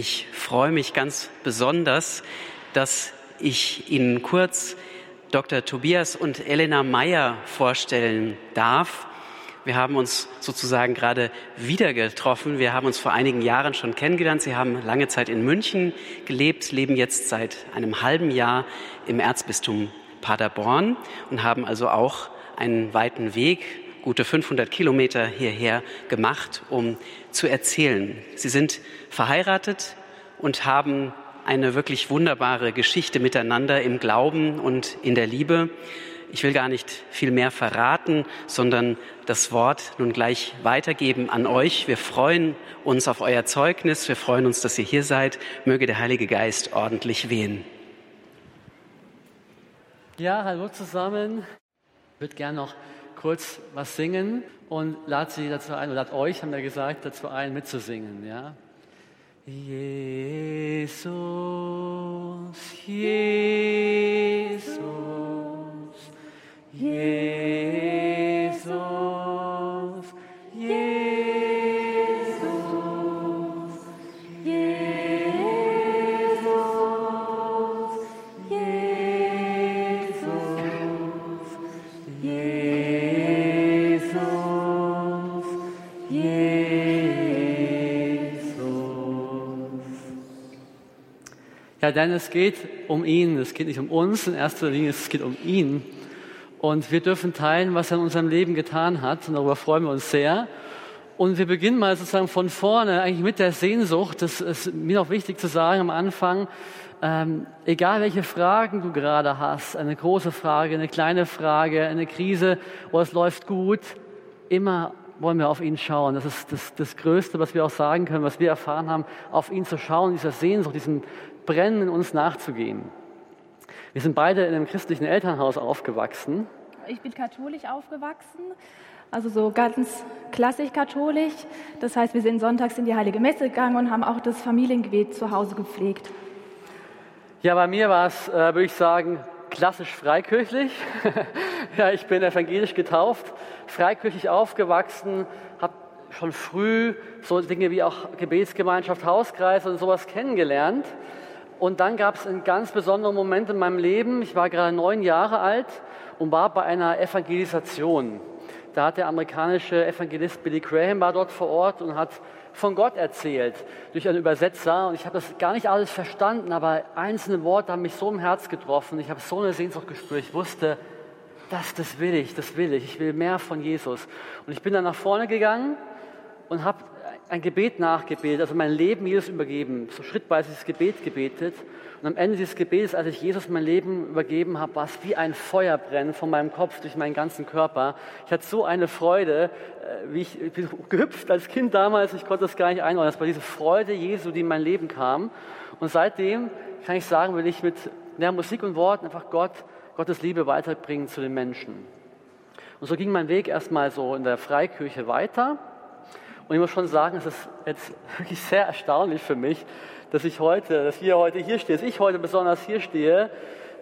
Ich freue mich ganz besonders, dass ich Ihnen kurz Dr. Tobias und Elena Meyer vorstellen darf. Wir haben uns sozusagen gerade wieder getroffen. Wir haben uns vor einigen Jahren schon kennengelernt. Sie haben lange Zeit in München gelebt, leben jetzt seit einem halben Jahr im Erzbistum Paderborn und haben also auch einen weiten Weg, gute 500 Kilometer hierher gemacht, um zu erzählen. Sie sind verheiratet und haben eine wirklich wunderbare Geschichte miteinander im Glauben und in der Liebe. Ich will gar nicht viel mehr verraten, sondern das Wort nun gleich weitergeben an euch. Wir freuen uns auf euer Zeugnis. Wir freuen uns, dass ihr hier seid. Möge der Heilige Geist ordentlich wehen. Ja, hallo zusammen. Ich würde gerne noch kurz was singen und lade Sie dazu ein, oder lade euch, haben wir gesagt, dazu ein, mitzusingen. Ja? Jesus, Jesus, Jesus, Ja, denn es geht um ihn, es geht nicht um uns in erster Linie, es geht um ihn. Und wir dürfen teilen, was er in unserem Leben getan hat. Und darüber freuen wir uns sehr. Und wir beginnen mal sozusagen von vorne, eigentlich mit der Sehnsucht. Das ist mir noch wichtig zu sagen am Anfang. Ähm, egal welche Fragen du gerade hast, eine große Frage, eine kleine Frage, eine Krise, wo es läuft gut, immer wollen wir auf ihn schauen. Das ist das, das Größte, was wir auch sagen können, was wir erfahren haben, auf ihn zu schauen, dieser Sehnsucht, diesem Brennen in uns nachzugehen. Wir sind beide in einem christlichen Elternhaus aufgewachsen. Ich bin katholisch aufgewachsen, also so ganz klassisch katholisch. Das heißt, wir sind sonntags in die Heilige Messe gegangen und haben auch das Familiengebet zu Hause gepflegt. Ja, bei mir war es, äh, würde ich sagen, klassisch freikirchlich. ja, ich bin evangelisch getauft, freikirchlich aufgewachsen, habe schon früh so Dinge wie auch Gebetsgemeinschaft, Hauskreis und sowas kennengelernt. Und dann gab es einen ganz besonderen Moment in meinem Leben. Ich war gerade neun Jahre alt und war bei einer Evangelisation. Da hat der amerikanische Evangelist Billy Graham war dort vor Ort und hat von Gott erzählt durch einen Übersetzer. Und ich habe das gar nicht alles verstanden, aber einzelne Worte haben mich so im Herz getroffen. Ich habe so eine Sehnsucht gespürt. Ich wusste, das, das will ich, das will ich. Ich will mehr von Jesus. Und ich bin dann nach vorne gegangen und habe ein Gebet nachgebetet, also mein Leben Jesus übergeben, so schrittweise dieses Gebet gebetet. Und am Ende dieses Gebets, als ich Jesus mein Leben übergeben habe, war es wie ein Feuerbrennen von meinem Kopf durch meinen ganzen Körper. Ich hatte so eine Freude, äh, wie ich, ich bin gehüpft als Kind damals, ich konnte das gar nicht einordnen. Das war diese Freude Jesu, die in mein Leben kam. Und seitdem kann ich sagen, will ich mit der Musik und Worten einfach Gott, Gottes Liebe weiterbringen zu den Menschen. Und so ging mein Weg erstmal so in der Freikirche weiter. Und ich muss schon sagen, es ist jetzt wirklich sehr erstaunlich für mich, dass ich heute, dass wir heute hier stehen, dass ich heute besonders hier stehe.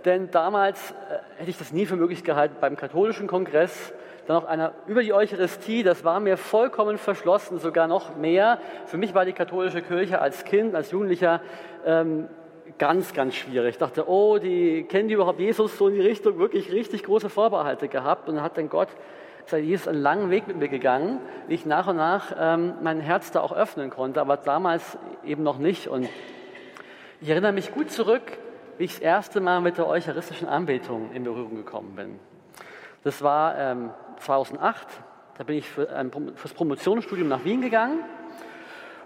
Denn damals äh, hätte ich das nie für möglich gehalten, beim katholischen Kongress dann noch einer über die Eucharistie, das war mir vollkommen verschlossen, sogar noch mehr. Für mich war die katholische Kirche als Kind, als Jugendlicher ähm, ganz, ganz schwierig. Ich dachte, oh, die kennen die überhaupt Jesus so in die Richtung, wirklich richtig große Vorbehalte gehabt. Und hat dann Gott sei Jesus einen langen Weg mit mir gegangen, wie ich nach und nach ähm, mein Herz da auch öffnen konnte, aber damals eben noch nicht. Und ich erinnere mich gut zurück, wie ich das erste Mal mit der eucharistischen Anbetung in Berührung gekommen bin. Das war ähm, 2008, da bin ich für, ähm, fürs Promotionsstudium nach Wien gegangen.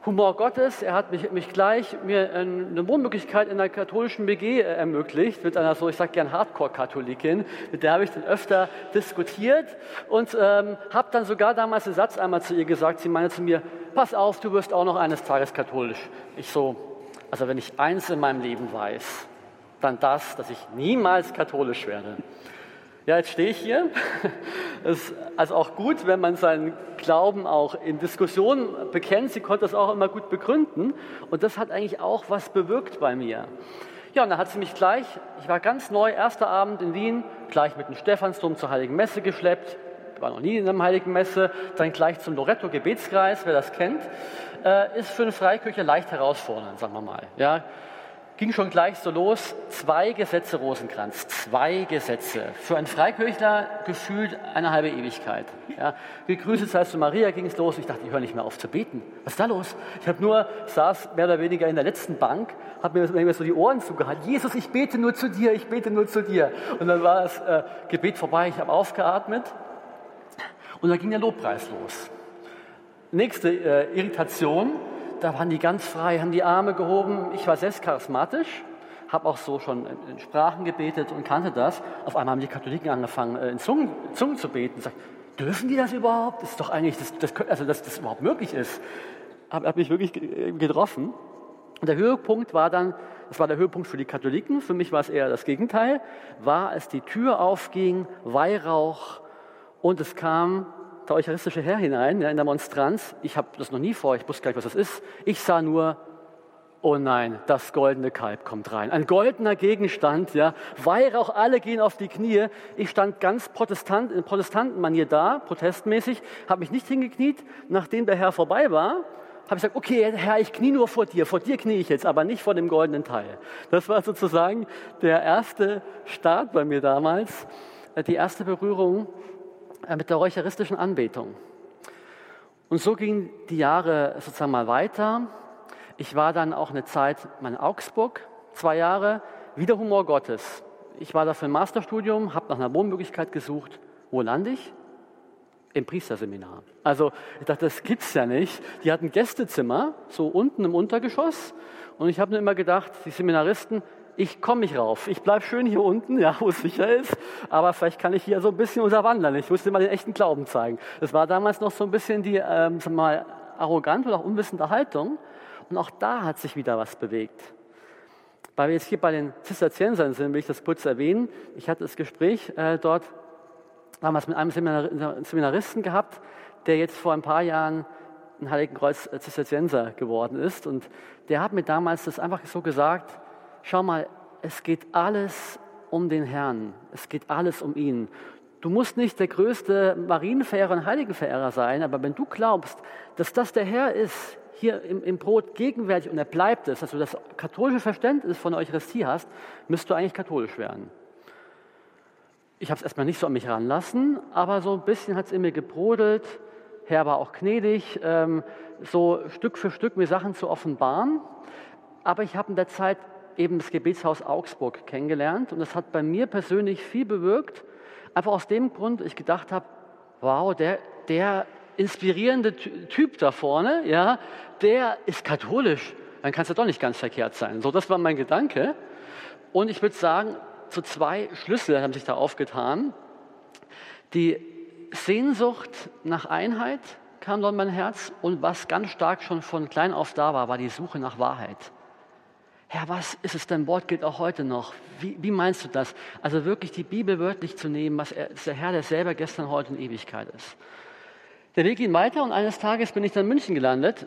Humor Gottes, er hat mich, mich gleich mir eine Wohnmöglichkeit in der katholischen BG ermöglicht, mit einer so, ich sage gern Hardcore-Katholikin, mit der habe ich dann öfter diskutiert und ähm, habe dann sogar damals den Satz einmal zu ihr gesagt, sie meinte zu mir, pass auf, du wirst auch noch eines Tages katholisch. Ich so, also wenn ich eins in meinem Leben weiß, dann das, dass ich niemals katholisch werde. Ja, jetzt stehe ich hier. Es ist also auch gut, wenn man seinen Glauben auch in Diskussionen bekennt. Sie konnte das auch immer gut begründen. Und das hat eigentlich auch was bewirkt bei mir. Ja, und dann hat sie mich gleich, ich war ganz neu, erster Abend in Wien, gleich mit dem Stephansdom zur Heiligen Messe geschleppt, war noch nie in einer heiligen Messe, dann gleich zum Loretto-Gebetskreis, wer das kennt, äh, ist für einen Freikirche leicht herausfordernd, sagen wir mal. Ja, ging schon gleich so los. Zwei Gesetze Rosenkranz, zwei Gesetze. Für einen Freikirchler gefühlt eine halbe Ewigkeit. Ja, gegrüßet sei zu Maria ging es los. Ich dachte, ich höre nicht mehr auf zu beten. Was ist da los? Ich habe nur, saß mehr oder weniger in der letzten Bank, habe mir so die Ohren zugehalten. Jesus, ich bete nur zu dir, ich bete nur zu dir. Und dann war das äh, Gebet vorbei, ich habe aufgeatmet und dann ging der Lobpreis los. Nächste äh, Irritation, da waren die ganz frei, haben die Arme gehoben. Ich war selbst charismatisch, habe auch so schon in Sprachen gebetet und kannte das. Auf einmal haben die Katholiken angefangen, äh, in Zungen, Zungen zu beten. Sag, dürfen die das überhaupt? Das ist doch eigentlich, das, das, also dass das überhaupt möglich ist. Habe hab mich wirklich getroffen. Und der Höhepunkt war dann, das war der Höhepunkt für die Katholiken, für mich war es eher das Gegenteil, war, als die Tür aufging, Weihrauch und es kam der eucharistische Herr hinein, ja, in der Monstranz. Ich habe das noch nie vor, ich wusste gar nicht, was das ist. Ich sah nur, oh nein, das goldene Kalb kommt rein. Ein goldener Gegenstand, ja. Weihrauch, alle gehen auf die Knie. Ich stand ganz Protestant, in Protestantenmanier da, protestmäßig, habe mich nicht hingekniet. Nachdem der Herr vorbei war, habe ich gesagt, okay, Herr, ich knie nur vor dir. Vor dir knie ich jetzt, aber nicht vor dem goldenen Teil. Das war sozusagen der erste Start bei mir damals, äh, die erste Berührung mit der eucharistischen Anbetung. Und so gingen die Jahre sozusagen mal weiter. Ich war dann auch eine Zeit in Augsburg, zwei Jahre, wieder Humor Gottes. Ich war da für ein Masterstudium, habe nach einer Wohnmöglichkeit gesucht. Wo lande ich? Im Priesterseminar. Also ich dachte, das gibt's ja nicht. Die hatten Gästezimmer, so unten im Untergeschoss. Und ich habe mir immer gedacht, die Seminaristen, ich komme nicht rauf. Ich bleibe schön hier unten, ja, wo es sicher ist, aber vielleicht kann ich hier so ein bisschen unterwandern. Ich musste mal den echten Glauben zeigen. Das war damals noch so ein bisschen die, ähm, mal, arrogante oder auch unwissende Haltung. Und auch da hat sich wieder was bewegt. Weil wir jetzt hier bei den Zisterziensern sind, will ich das kurz erwähnen. Ich hatte das Gespräch äh, dort damals mit einem Seminaristen gehabt, der jetzt vor ein paar Jahren ein Heiligen Kreuz Zisterzienser geworden ist. Und der hat mir damals das einfach so gesagt, schau mal, es geht alles um den Herrn. Es geht alles um ihn. Du musst nicht der größte Marienverehrer und Heiligenverehrer sein, aber wenn du glaubst, dass das der Herr ist, hier im, im Brot gegenwärtig und er bleibt es, dass du das katholische Verständnis von der Eucharistie hast, müsst du eigentlich katholisch werden. Ich habe es erstmal nicht so an mich ranlassen, aber so ein bisschen hat es in mir gebrodelt. Herr war auch gnädig, ähm, so Stück für Stück mir Sachen zu offenbaren. Aber ich habe in der Zeit eben das Gebetshaus Augsburg kennengelernt und das hat bei mir persönlich viel bewirkt. Einfach aus dem Grund, ich gedacht habe, wow, der, der inspirierende Typ da vorne, ja, der ist katholisch. Dann kann es ja doch nicht ganz verkehrt sein. So, das war mein Gedanke. Und ich würde sagen, so zwei Schlüssel haben sich da aufgetan. Die Sehnsucht nach Einheit kam dort in mein Herz und was ganz stark schon von klein auf da war, war die Suche nach Wahrheit. Herr, was ist es denn? Wort gilt auch heute noch. Wie, wie meinst du das? Also wirklich die Bibel wörtlich zu nehmen, was er, der Herr, der selber gestern, heute und Ewigkeit ist. Der Weg ging weiter und eines Tages bin ich dann in München gelandet.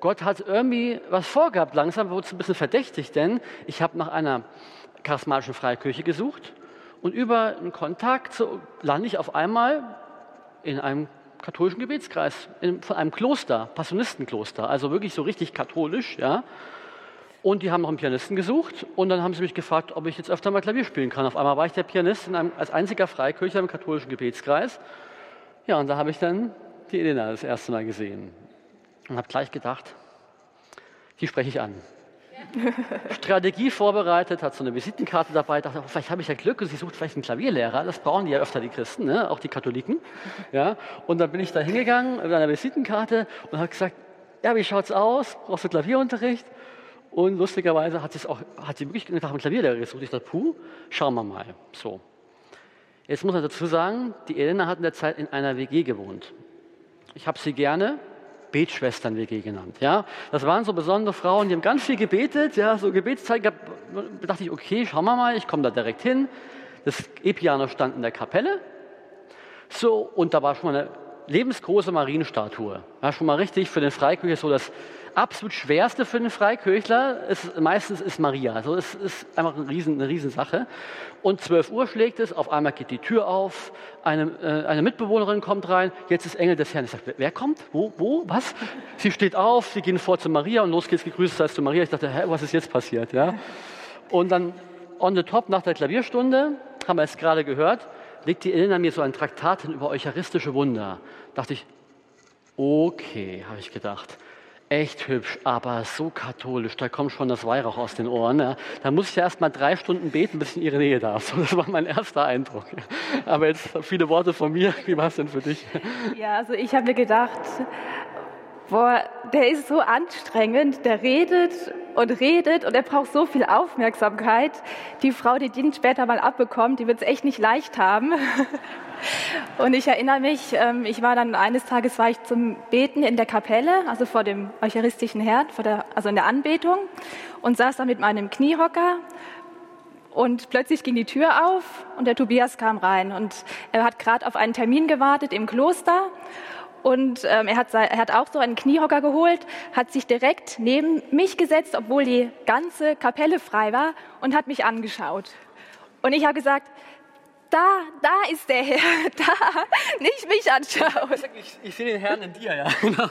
Gott hat irgendwie was vorgehabt. Langsam wurde es ein bisschen verdächtig, denn ich habe nach einer charismatischen Freikirche gesucht und über einen Kontakt so lande ich auf einmal in einem katholischen Gebetskreis, in, von einem Kloster, Passionistenkloster, also wirklich so richtig katholisch, ja. Und die haben noch einen Pianisten gesucht und dann haben sie mich gefragt, ob ich jetzt öfter mal Klavier spielen kann. Auf einmal war ich der Pianist einem, als einziger Freikircher im katholischen Gebetskreis. Ja, und da habe ich dann die Elena das erste Mal gesehen und habe gleich gedacht, die spreche ich an. Strategie vorbereitet, hat so eine Visitenkarte dabei, dachte, oh, vielleicht habe ich ja Glück und sie sucht vielleicht einen Klavierlehrer. Das brauchen die ja öfter, die Christen, ne? auch die Katholiken. Ja? Und dann bin ich da hingegangen mit einer Visitenkarte und habe gesagt, ja, wie schaut's aus? Brauchst du Klavierunterricht? Und lustigerweise hat, auch, hat sie wirklich nach einem Klavierlehrer gesucht. Ich dachte, puh, schauen wir mal. So. Jetzt muss man dazu sagen, die Elena hat in der Zeit in einer WG gewohnt. Ich habe sie gerne Betschwestern-WG genannt. Ja? Das waren so besondere Frauen, die haben ganz viel gebetet, ja, so Gebetszeit gehabt. Da dachte ich, okay, schauen wir mal, ich komme da direkt hin. Das E-Piano stand in der Kapelle. So, und da war schon mal eine lebensgroße Marienstatue. Ja, schon mal richtig für den Freikirche so das absolut Schwerste für einen Freikirchler ist, meistens ist Maria. Also es ist einfach eine, Riesen, eine Riesensache. Und 12 Uhr schlägt es, auf einmal geht die Tür auf, eine, äh, eine Mitbewohnerin kommt rein, jetzt ist Engel des Herrn. Ich sage, wer kommt? Wo? Wo? Was? Sie steht auf, sie gehen vor zu Maria und los geht's gegrüßt heißt zu Maria. Ich dachte, hä, was ist jetzt passiert? Ja? Und dann on the top nach der Klavierstunde, haben wir es gerade gehört, legt die Elena mir so ein Traktat hin über eucharistische Wunder. Dachte ich, okay, habe ich gedacht echt hübsch, aber so katholisch, da kommt schon das Weihrauch aus den Ohren. Ja. Da muss ich ja erst mal drei Stunden beten, bis ich in ihre Nähe darf. So, das war mein erster Eindruck. Aber jetzt viele Worte von mir. Wie war es denn für dich? Ja, also ich habe mir gedacht, boah, der ist so anstrengend, der redet und redet und er braucht so viel Aufmerksamkeit. Die Frau, die den später mal abbekommt, die wird es echt nicht leicht haben. Und ich erinnere mich, ähm, ich war dann eines Tages war ich zum Beten in der Kapelle, also vor dem eucharistischen Herd, der, also in der Anbetung und saß da mit meinem Kniehocker und plötzlich ging die Tür auf und der Tobias kam rein. Und er hat gerade auf einen Termin gewartet im Kloster. Und ähm, er, hat, er hat auch so einen Kniehocker geholt, hat sich direkt neben mich gesetzt, obwohl die ganze Kapelle frei war und hat mich angeschaut. Und ich habe gesagt, da, da ist der Herr, da, nicht mich anschauen. Ich, ich sehe den Herrn in dir, ja. Genau.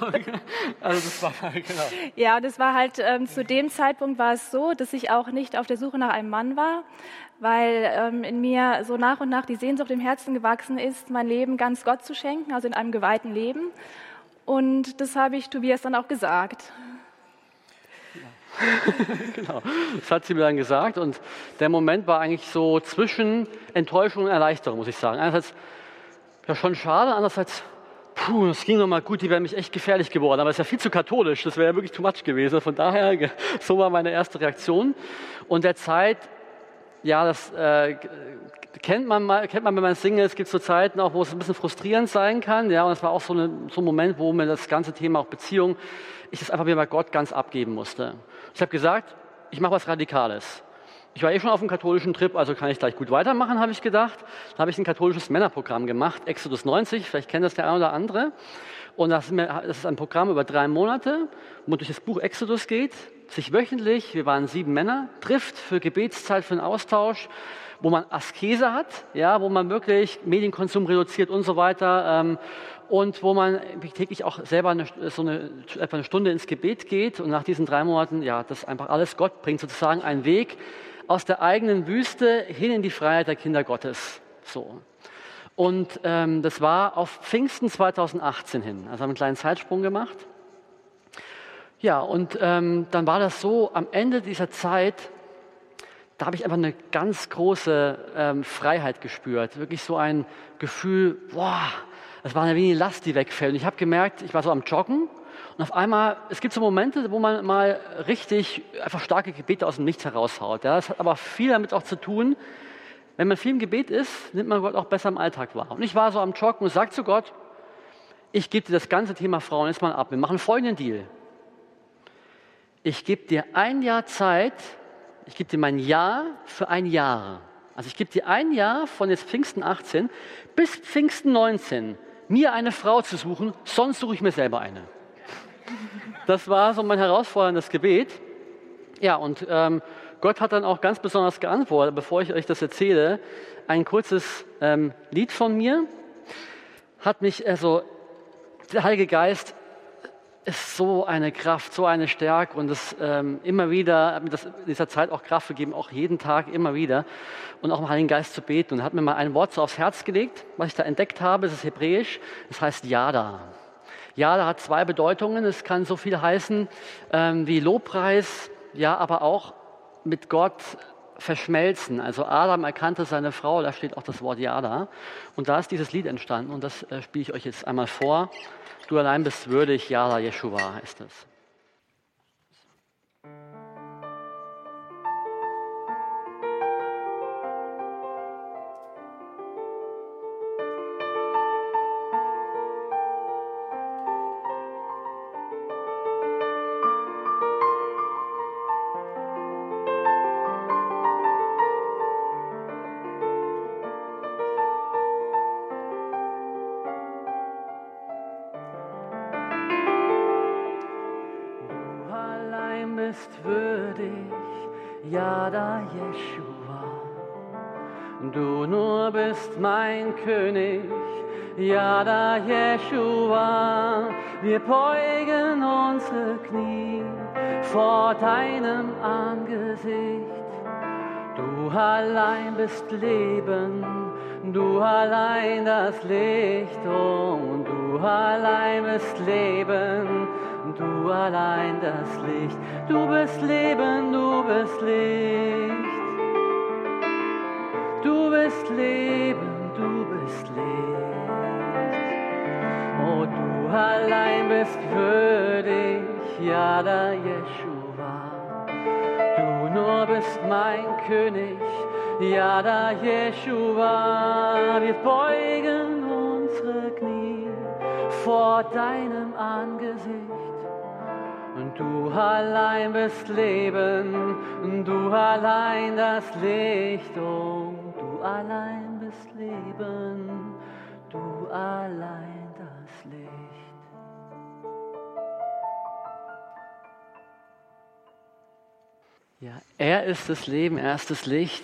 Also das war genau. Ja, und es war halt ähm, zu dem Zeitpunkt war es so, dass ich auch nicht auf der Suche nach einem Mann war, weil ähm, in mir so nach und nach die Sehnsucht im Herzen gewachsen ist, mein Leben ganz Gott zu schenken, also in einem geweihten Leben. Und das habe ich Tobias dann auch gesagt. genau, das hat sie mir dann gesagt. Und der Moment war eigentlich so zwischen Enttäuschung und Erleichterung, muss ich sagen. Einerseits ja schon schade, andererseits, puh, es ging nochmal gut, die wäre mich echt gefährlich geworden. Aber es ist ja viel zu katholisch, das wäre ja wirklich too much gewesen. Von daher, so war meine erste Reaktion. Und der Zeit, ja, das äh, kennt man mal, kennt man, wenn man Single ist, gibt es so Zeiten auch, wo es ein bisschen frustrierend sein kann. Ja, und es war auch so, eine, so ein Moment, wo mir das ganze Thema auch Beziehung, ich das einfach wieder bei Gott ganz abgeben musste. Ich habe gesagt, ich mache was Radikales. Ich war eh schon auf dem katholischen Trip, also kann ich gleich gut weitermachen, habe ich gedacht. Dann habe ich ein katholisches Männerprogramm gemacht, Exodus 90, vielleicht kennt das der eine oder andere. Und das ist ein Programm über drei Monate, wo man durch das Buch Exodus geht, sich wöchentlich, wir waren sieben Männer, trifft für Gebetszeit, für einen Austausch, wo man Askese hat, ja, wo man wirklich Medienkonsum reduziert und so weiter. Ähm, und wo man täglich auch selber eine, so eine, etwa eine Stunde ins Gebet geht und nach diesen drei Monaten, ja, das einfach alles Gott bringt, sozusagen einen Weg aus der eigenen Wüste hin in die Freiheit der Kinder Gottes. So. Und ähm, das war auf Pfingsten 2018 hin. Also haben einen kleinen Zeitsprung gemacht. Ja, und ähm, dann war das so, am Ende dieser Zeit, da habe ich einfach eine ganz große ähm, Freiheit gespürt. Wirklich so ein Gefühl, boah, es war eine wenige Last, die wegfällt. Und ich habe gemerkt, ich war so am Joggen und auf einmal, es gibt so Momente, wo man mal richtig einfach starke Gebete aus dem Nichts heraushaut. Ja, das hat aber viel damit auch zu tun, wenn man viel im Gebet ist, nimmt man Gott auch besser im Alltag wahr. Und ich war so am Joggen und sagte zu Gott, ich gebe dir das ganze Thema Frauen jetzt mal ab. Wir machen folgenden Deal. Ich gebe dir ein Jahr Zeit, ich gebe dir mein Jahr für ein Jahr. Also ich gebe dir ein Jahr von jetzt Pfingsten 18 bis Pfingsten 19 mir eine Frau zu suchen, sonst suche ich mir selber eine. Das war so mein herausforderndes Gebet. Ja, und ähm, Gott hat dann auch ganz besonders geantwortet, bevor ich euch das erzähle, ein kurzes ähm, Lied von mir hat mich, also der Heilige Geist ist so eine Kraft, so eine Stärke und es ähm, immer wieder, hat mir das in dieser Zeit auch Kraft gegeben, auch jeden Tag immer wieder und auch im Heiligen Geist zu beten und hat mir mal ein Wort so aufs Herz gelegt, was ich da entdeckt habe, es ist hebräisch, es heißt Yada. Yada hat zwei Bedeutungen, es kann so viel heißen ähm, wie Lobpreis, ja, aber auch mit Gott verschmelzen. Also Adam erkannte seine Frau, da steht auch das Wort Yada und da ist dieses Lied entstanden und das äh, spiele ich euch jetzt einmal vor. Du allein bist würdig, Yahweh Yeshua heißt es. König, ja, da Jeshua. Wir beugen unsere Knie vor deinem Angesicht. Und du allein bist Leben, du allein das Licht, und du allein bist Leben, du allein Ja, er ist das Leben, er ist das Licht.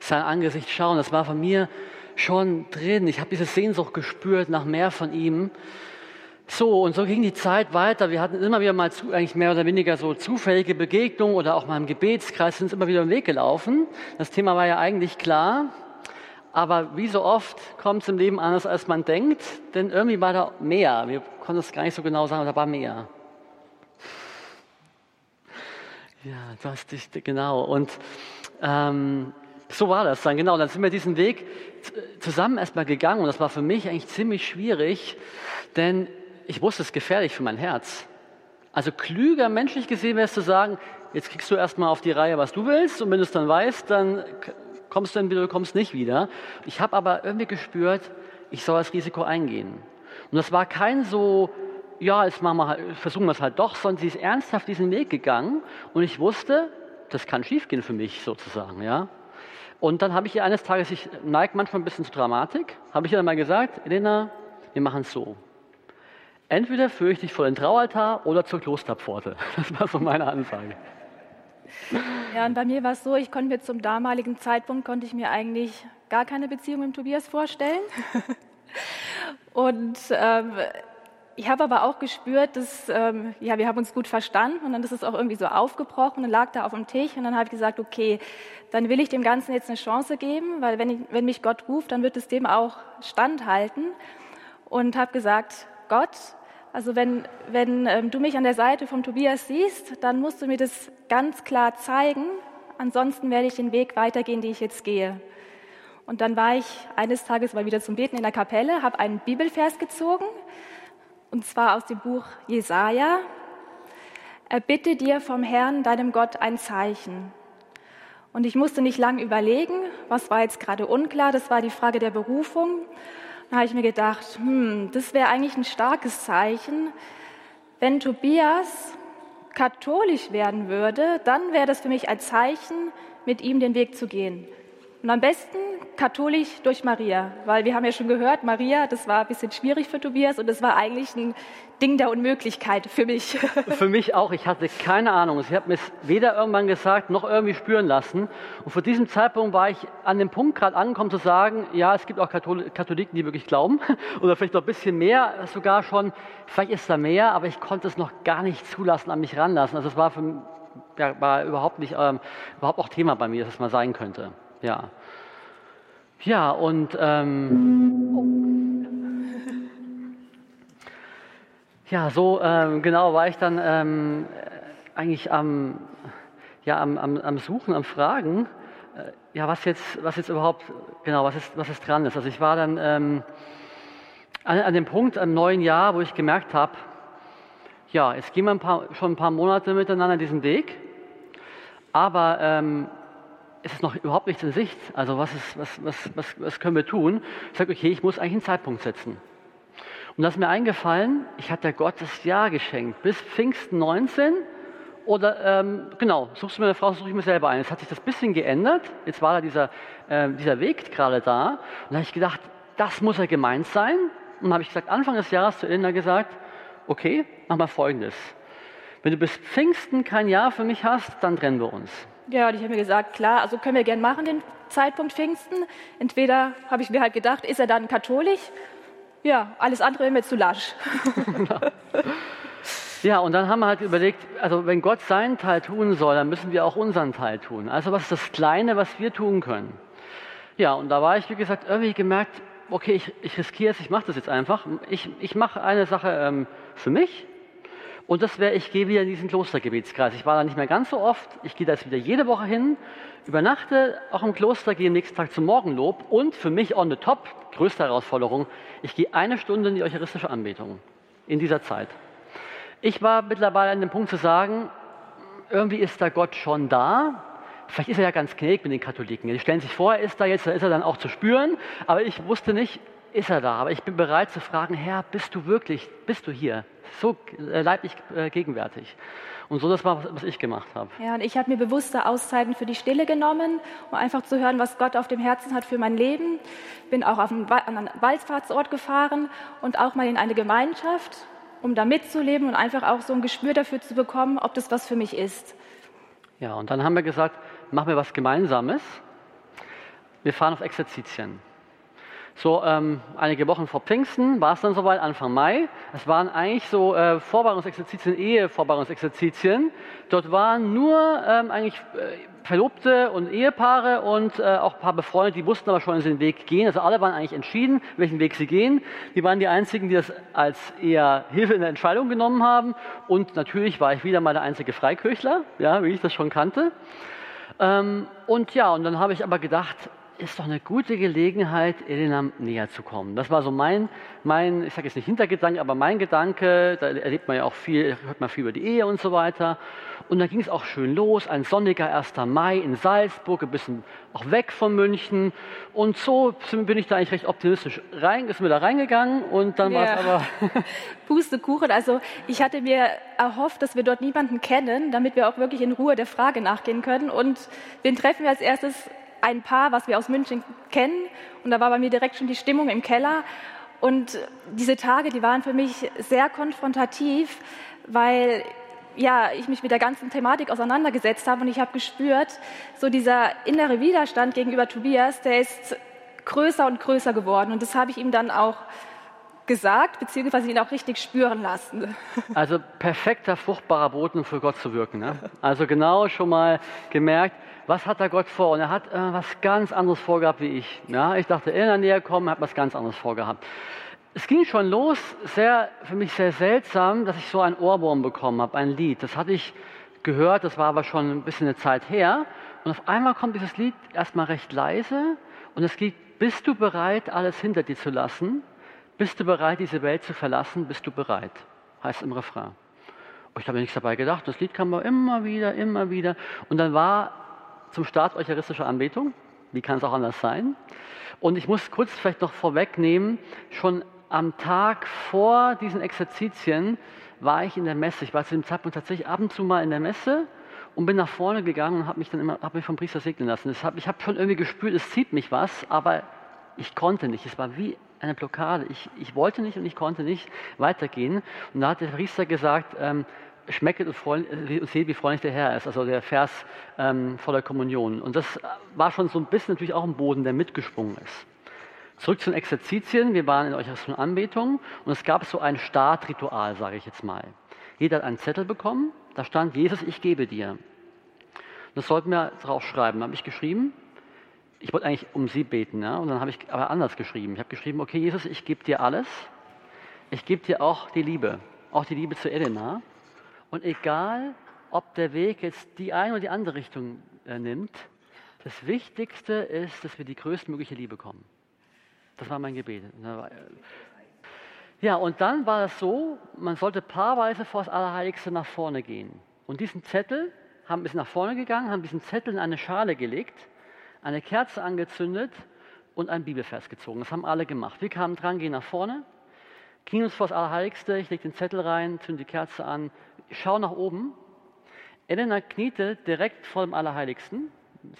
Sein Angesicht schauen, das war von mir schon drin. Ich habe diese Sehnsucht gespürt nach mehr von ihm. So, und so ging die Zeit weiter. Wir hatten immer wieder mal zu, eigentlich mehr oder weniger so zufällige Begegnungen oder auch mal im Gebetskreis sind uns immer wieder im Weg gelaufen. Das Thema war ja eigentlich klar. Aber wie so oft kommt es im Leben anders, als man denkt, denn irgendwie war da mehr. Wir konnten es gar nicht so genau sagen, aber da war mehr. Ja, du hast dich, genau. Und ähm, so war das dann, genau. Dann sind wir diesen Weg zusammen erstmal gegangen und das war für mich eigentlich ziemlich schwierig, denn ich wusste, es ist gefährlich für mein Herz. Also klüger menschlich gesehen wäre es zu sagen, jetzt kriegst du erstmal auf die Reihe, was du willst und wenn du es dann weißt, dann kommst du du kommst nicht wieder. Ich habe aber irgendwie gespürt, ich soll das Risiko eingehen. Und das war kein so, ja, jetzt machen wir versuchen wir es halt doch, sondern sie ist ernsthaft diesen Weg gegangen und ich wusste, das kann schiefgehen für mich sozusagen, ja. Und dann habe ich ihr eines Tages, ich neige manchmal ein bisschen zu Dramatik, habe ich ihr dann mal gesagt, Elena, wir machen es so. Entweder führe ich dich vor den Traualtar oder zur Klosterpforte. Das war so meine Ansage. Ja, und bei mir war es so, ich konnte mir zum damaligen Zeitpunkt, konnte ich mir eigentlich gar keine Beziehung mit Tobias vorstellen. und ähm, ich habe aber auch gespürt, dass, ähm, ja, wir haben uns gut verstanden und dann ist es auch irgendwie so aufgebrochen und lag da auf dem Tisch und dann habe ich gesagt, okay, dann will ich dem Ganzen jetzt eine Chance geben, weil wenn, ich, wenn mich Gott ruft, dann wird es dem auch standhalten und habe gesagt, Gott, also wenn, wenn ähm, du mich an der Seite von Tobias siehst, dann musst du mir das ganz klar zeigen. Ansonsten werde ich den Weg weitergehen, den ich jetzt gehe. Und dann war ich eines Tages mal wieder zum Beten in der Kapelle, habe einen Bibelvers gezogen, und zwar aus dem Buch Jesaja. Erbitte dir vom Herrn, deinem Gott, ein Zeichen. Und ich musste nicht lange überlegen, was war jetzt gerade unklar, das war die Frage der Berufung. Da habe ich mir gedacht, hm, das wäre eigentlich ein starkes Zeichen. Wenn Tobias katholisch werden würde, dann wäre das für mich ein Zeichen, mit ihm den Weg zu gehen. Und am besten katholisch durch Maria, weil wir haben ja schon gehört, Maria, das war ein bisschen schwierig für Tobias und das war eigentlich ein Ding der Unmöglichkeit für mich. Für mich auch. Ich hatte keine Ahnung. Ich habe mir es weder irgendwann gesagt noch irgendwie spüren lassen. Und vor diesem Zeitpunkt war ich an dem Punkt gerade angekommen zu sagen, ja, es gibt auch Katholiken, die wirklich glauben oder vielleicht noch ein bisschen mehr sogar schon. Vielleicht ist da mehr, aber ich konnte es noch gar nicht zulassen, an mich ranlassen. Also es war, für, war überhaupt nicht ähm, überhaupt auch Thema bei mir, dass es mal sein könnte. Ja. Ja, und ähm, ja, so ähm, genau war ich dann ähm, eigentlich am, ja, am, am, am Suchen, am Fragen, äh, ja, was jetzt, was jetzt überhaupt, genau, was ist, was ist dran ist. Also ich war dann ähm, an, an dem Punkt im neuen Jahr, wo ich gemerkt habe, ja, jetzt gehen wir ein paar, schon ein paar Monate miteinander diesen Weg, aber ähm, ist noch überhaupt nichts in Sicht. Also was, ist, was, was, was, was können wir tun? Ich sage, okay, ich muss eigentlich einen Zeitpunkt setzen. Und das ist mir eingefallen, ich hatte Gott das Jahr geschenkt, bis Pfingsten 19 oder ähm, genau, suchst du mir eine Frau, suche ich mir selber ein. Jetzt hat sich das bisschen geändert, jetzt war da dieser, äh, dieser Weg gerade da und da habe ich gedacht, das muss ja gemeint sein. Und dann habe ich gesagt, Anfang des Jahres zu Elena gesagt, okay, mach mal Folgendes. wenn du bis Pfingsten kein Ja für mich hast, dann trennen wir uns. Ja, und ich habe mir gesagt, klar, also können wir gern machen, den Zeitpunkt Pfingsten. Entweder habe ich mir halt gedacht, ist er dann katholisch? Ja, alles andere wäre mir zu lasch. Ja, und dann haben wir halt überlegt, also wenn Gott seinen Teil tun soll, dann müssen wir auch unseren Teil tun. Also was ist das Kleine, was wir tun können? Ja, und da war ich, wie gesagt, irgendwie gemerkt, okay, ich, ich riskiere es, ich mache das jetzt einfach. Ich, ich mache eine Sache ähm, für mich und das wäre, ich gehe wieder in diesen Klostergebetskreis. Ich war da nicht mehr ganz so oft, ich gehe da jetzt wieder jede Woche hin, übernachte auch im Kloster, gehe am nächsten Tag zum Morgenlob und für mich on the top, größte Herausforderung, ich gehe eine Stunde in die eucharistische Anbetung in dieser Zeit. Ich war mittlerweile an dem Punkt zu sagen, irgendwie ist da Gott schon da. Vielleicht ist er ja ganz gnädig mit den Katholiken. Die stellen sich vor, er ist da jetzt, da ist er dann auch zu spüren. Aber ich wusste nicht, ist er da. Aber ich bin bereit zu fragen, Herr, bist du wirklich, bist du hier? So äh, leiblich äh, gegenwärtig. Und so das war, was ich gemacht habe. Ja, und ich habe mir bewusste Auszeiten für die Stille genommen, um einfach zu hören, was Gott auf dem Herzen hat für mein Leben. Bin auch auf einen, an einen Wallfahrtsort gefahren und auch mal in eine Gemeinschaft um da mitzuleben und einfach auch so ein Gespür dafür zu bekommen, ob das was für mich ist. Ja, und dann haben wir gesagt, machen wir was Gemeinsames. Wir fahren auf Exerzitien. So ähm, einige Wochen vor Pfingsten war es dann soweit, Anfang Mai. Es waren eigentlich so äh, Vorbereitungsexerzitien, Ehevorbereitungsexerzitien. Dort waren nur ähm, eigentlich äh, Verlobte und Ehepaare und äh, auch ein paar Befreundete, die wussten aber schon, dass sie den Weg gehen. Also alle waren eigentlich entschieden, welchen Weg sie gehen. Die waren die einzigen, die das als eher Hilfe in der Entscheidung genommen haben. Und natürlich war ich wieder mal der einzige Freikirchler, ja, wie ich das schon kannte. Ähm, und ja, und dann habe ich aber gedacht, ist doch eine gute Gelegenheit, Elena näher zu kommen. Das war so mein, mein ich sage jetzt nicht Hintergedanke, aber mein Gedanke. Da erlebt man ja auch viel, hört man viel über die Ehe und so weiter. Und dann ging es auch schön los, ein sonniger 1. Mai in Salzburg, ein bisschen auch weg von München. Und so bin ich da eigentlich recht optimistisch rein, ist mir da reingegangen und dann ja. war es aber... Pustekuchen, also ich hatte mir erhofft, dass wir dort niemanden kennen, damit wir auch wirklich in Ruhe der Frage nachgehen können. Und wen treffen wir als erstes? Ein Paar, was wir aus München kennen. Und da war bei mir direkt schon die Stimmung im Keller. Und diese Tage, die waren für mich sehr konfrontativ, weil ja, ich mich mit der ganzen Thematik auseinandergesetzt habe und ich habe gespürt, so dieser innere Widerstand gegenüber Tobias, der ist größer und größer geworden. Und das habe ich ihm dann auch gesagt, beziehungsweise ihn auch richtig spüren lassen. Also perfekter, fruchtbarer Boden für Gott zu wirken. Ne? Also genau schon mal gemerkt, was hat da Gott vor? Und er hat äh, was ganz anderes vorgehabt wie ich. Ja, ich dachte, in der Nähe kommen, hat was ganz anderes vorgehabt. Es ging schon los, sehr, für mich sehr seltsam, dass ich so ein Ohrwurm bekommen habe, ein Lied. Das hatte ich gehört, das war aber schon ein bisschen eine Zeit her. Und auf einmal kommt dieses Lied erstmal recht leise und es geht, bist du bereit, alles hinter dir zu lassen? Bist du bereit, diese Welt zu verlassen? Bist du bereit? Heißt im Refrain. Und ich habe mir nichts dabei gedacht. Das Lied kam immer wieder, immer wieder. Und dann war zum Start eucharistischer Anbetung. Wie kann es auch anders sein? Und ich muss kurz vielleicht noch vorwegnehmen, schon am Tag vor diesen Exerzitien war ich in der Messe. Ich war zu dem Zeitpunkt tatsächlich ab und zu mal in der Messe und bin nach vorne gegangen und habe mich dann immer hab mich vom Priester segnen lassen. Hab, ich habe schon irgendwie gespürt, es zieht mich was, aber ich konnte nicht. Es war wie eine Blockade. Ich, ich wollte nicht und ich konnte nicht weitergehen. Und da hat der Priester gesagt, ähm, schmecket und, und seht, wie freundlich der Herr ist, also der Vers ähm, vor der Kommunion. Und das war schon so ein bisschen natürlich auch ein Boden, der mitgesprungen ist. Zurück zu den Exerzitien. Wir waren in euch Anbetung und es gab so ein Startritual, sage ich jetzt mal. Jeder hat einen Zettel bekommen, da stand Jesus, ich gebe dir. Das sollten wir drauf schreiben. Da habe ich geschrieben, ich wollte eigentlich um sie beten, ja? und dann habe ich aber anders geschrieben. Ich habe geschrieben, okay, Jesus, ich gebe dir alles. Ich gebe dir auch die Liebe, auch die Liebe zu Elena. Und egal, ob der Weg jetzt die eine oder die andere Richtung äh, nimmt, das Wichtigste ist, dass wir die größtmögliche Liebe kommen. Das war mein Gebet. Äh, ja, und dann war es so, man sollte paarweise vor das Allerheiligste nach vorne gehen. Und diesen Zettel, haben bisschen nach vorne gegangen, haben diesen Zettel in eine Schale gelegt, eine Kerze angezündet und ein Bibelvers gezogen. Das haben alle gemacht. Wir kamen dran, gehen nach vorne, knien uns vor das Allerheiligste, ich lege den Zettel rein, zünde die Kerze an, schau nach oben. Elena kniete direkt vor dem Allerheiligsten.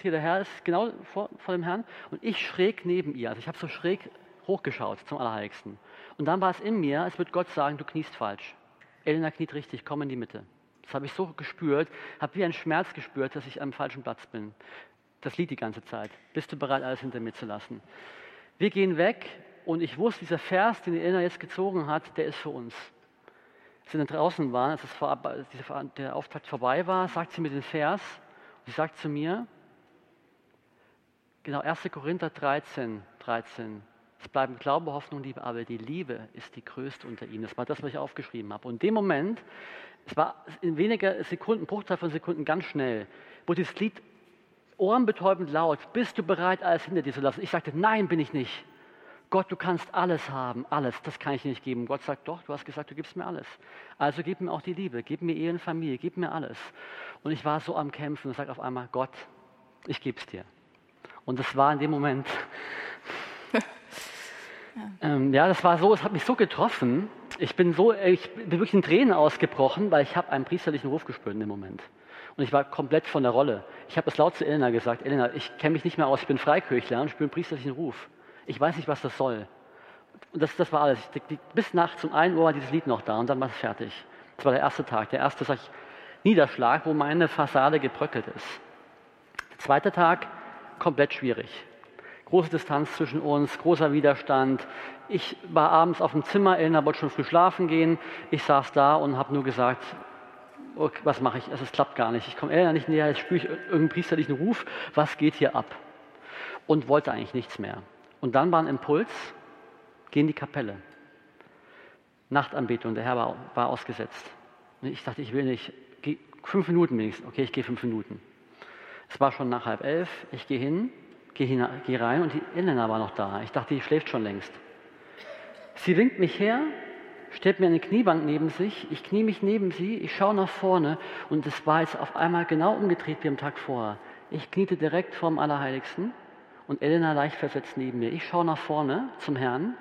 Hier der Herr ist genau vor, vor dem Herrn und ich schräg neben ihr. Also ich habe so schräg hochgeschaut zum Allerheiligsten. Und dann war es in mir, als würde Gott sagen, du kniest falsch. Elena kniet richtig, komm in die Mitte. Das habe ich so gespürt, habe wie einen Schmerz gespürt, dass ich am falschen Platz bin. Das Lied die ganze Zeit. Bist du bereit, alles hinter mir zu lassen? Wir gehen weg und ich wusste, dieser Vers, den Elena jetzt gezogen hat, der ist für uns. Wir dann draußen waren, als vor, der Auftakt vorbei war, sagt sie mir den Vers. Sie sagt zu mir, genau 1. Korinther 13, 13. Es bleiben Glaube, Hoffnung, Liebe, aber die Liebe ist die größte unter ihnen. Das war das, was ich aufgeschrieben habe. Und in dem Moment, es war in weniger Sekunden, Bruchteil von Sekunden, ganz schnell, wurde das Lied ohrenbetäubend laut. Bist du bereit, alles hinter dir zu lassen? Ich sagte, nein, bin ich nicht. Gott, du kannst alles haben, alles, das kann ich dir nicht geben. Gott sagt, doch, du hast gesagt, du gibst mir alles. Also gib mir auch die Liebe, gib mir Ehe und Familie, gib mir alles. Und ich war so am Kämpfen und sage auf einmal, Gott, ich gebe es dir. Und das war in dem Moment, ja. Ähm, ja, das war so, es hat mich so getroffen. Ich bin so, ich bin wirklich in Tränen ausgebrochen, weil ich habe einen priesterlichen Ruf gespürt in dem Moment. Und ich war komplett von der Rolle. Ich habe das laut zu Elena gesagt, Elena, ich kenne mich nicht mehr aus, ich bin Freikirchler und spüre einen priesterlichen Ruf. Ich weiß nicht, was das soll. Und das, das war alles. Bis nachts um 1 Uhr war dieses Lied noch da und dann war es fertig. Das war der erste Tag, der erste sag ich, Niederschlag, wo meine Fassade gebröckelt ist. Der zweite Tag, komplett schwierig. Große Distanz zwischen uns, großer Widerstand. Ich war abends auf dem Zimmer, Elena wollte schon früh schlafen gehen. Ich saß da und habe nur gesagt, okay, was mache ich? Es klappt gar nicht. Ich komme Elena nicht näher, jetzt spüre ich irgendeinen priesterlichen Ruf. Was geht hier ab? Und wollte eigentlich nichts mehr. Und dann war ein Impuls, geh in die Kapelle. Nachtanbetung, der Herr war, war ausgesetzt. Und ich dachte, ich will nicht, geh, fünf Minuten wenigstens. Okay, ich gehe fünf Minuten. Es war schon nach halb elf, ich gehe hin, gehe, hin, gehe rein und die Elena war noch da. Ich dachte, die schläft schon längst. Sie winkt mich her, stellt mir eine Kniebank neben sich, ich knie mich neben sie, ich schaue nach vorne und es war jetzt auf einmal genau umgedreht wie am Tag vorher. Ich kniete direkt vorm Allerheiligsten und Elena leicht versetzt neben mir. Ich schaue nach vorne zum Herrn.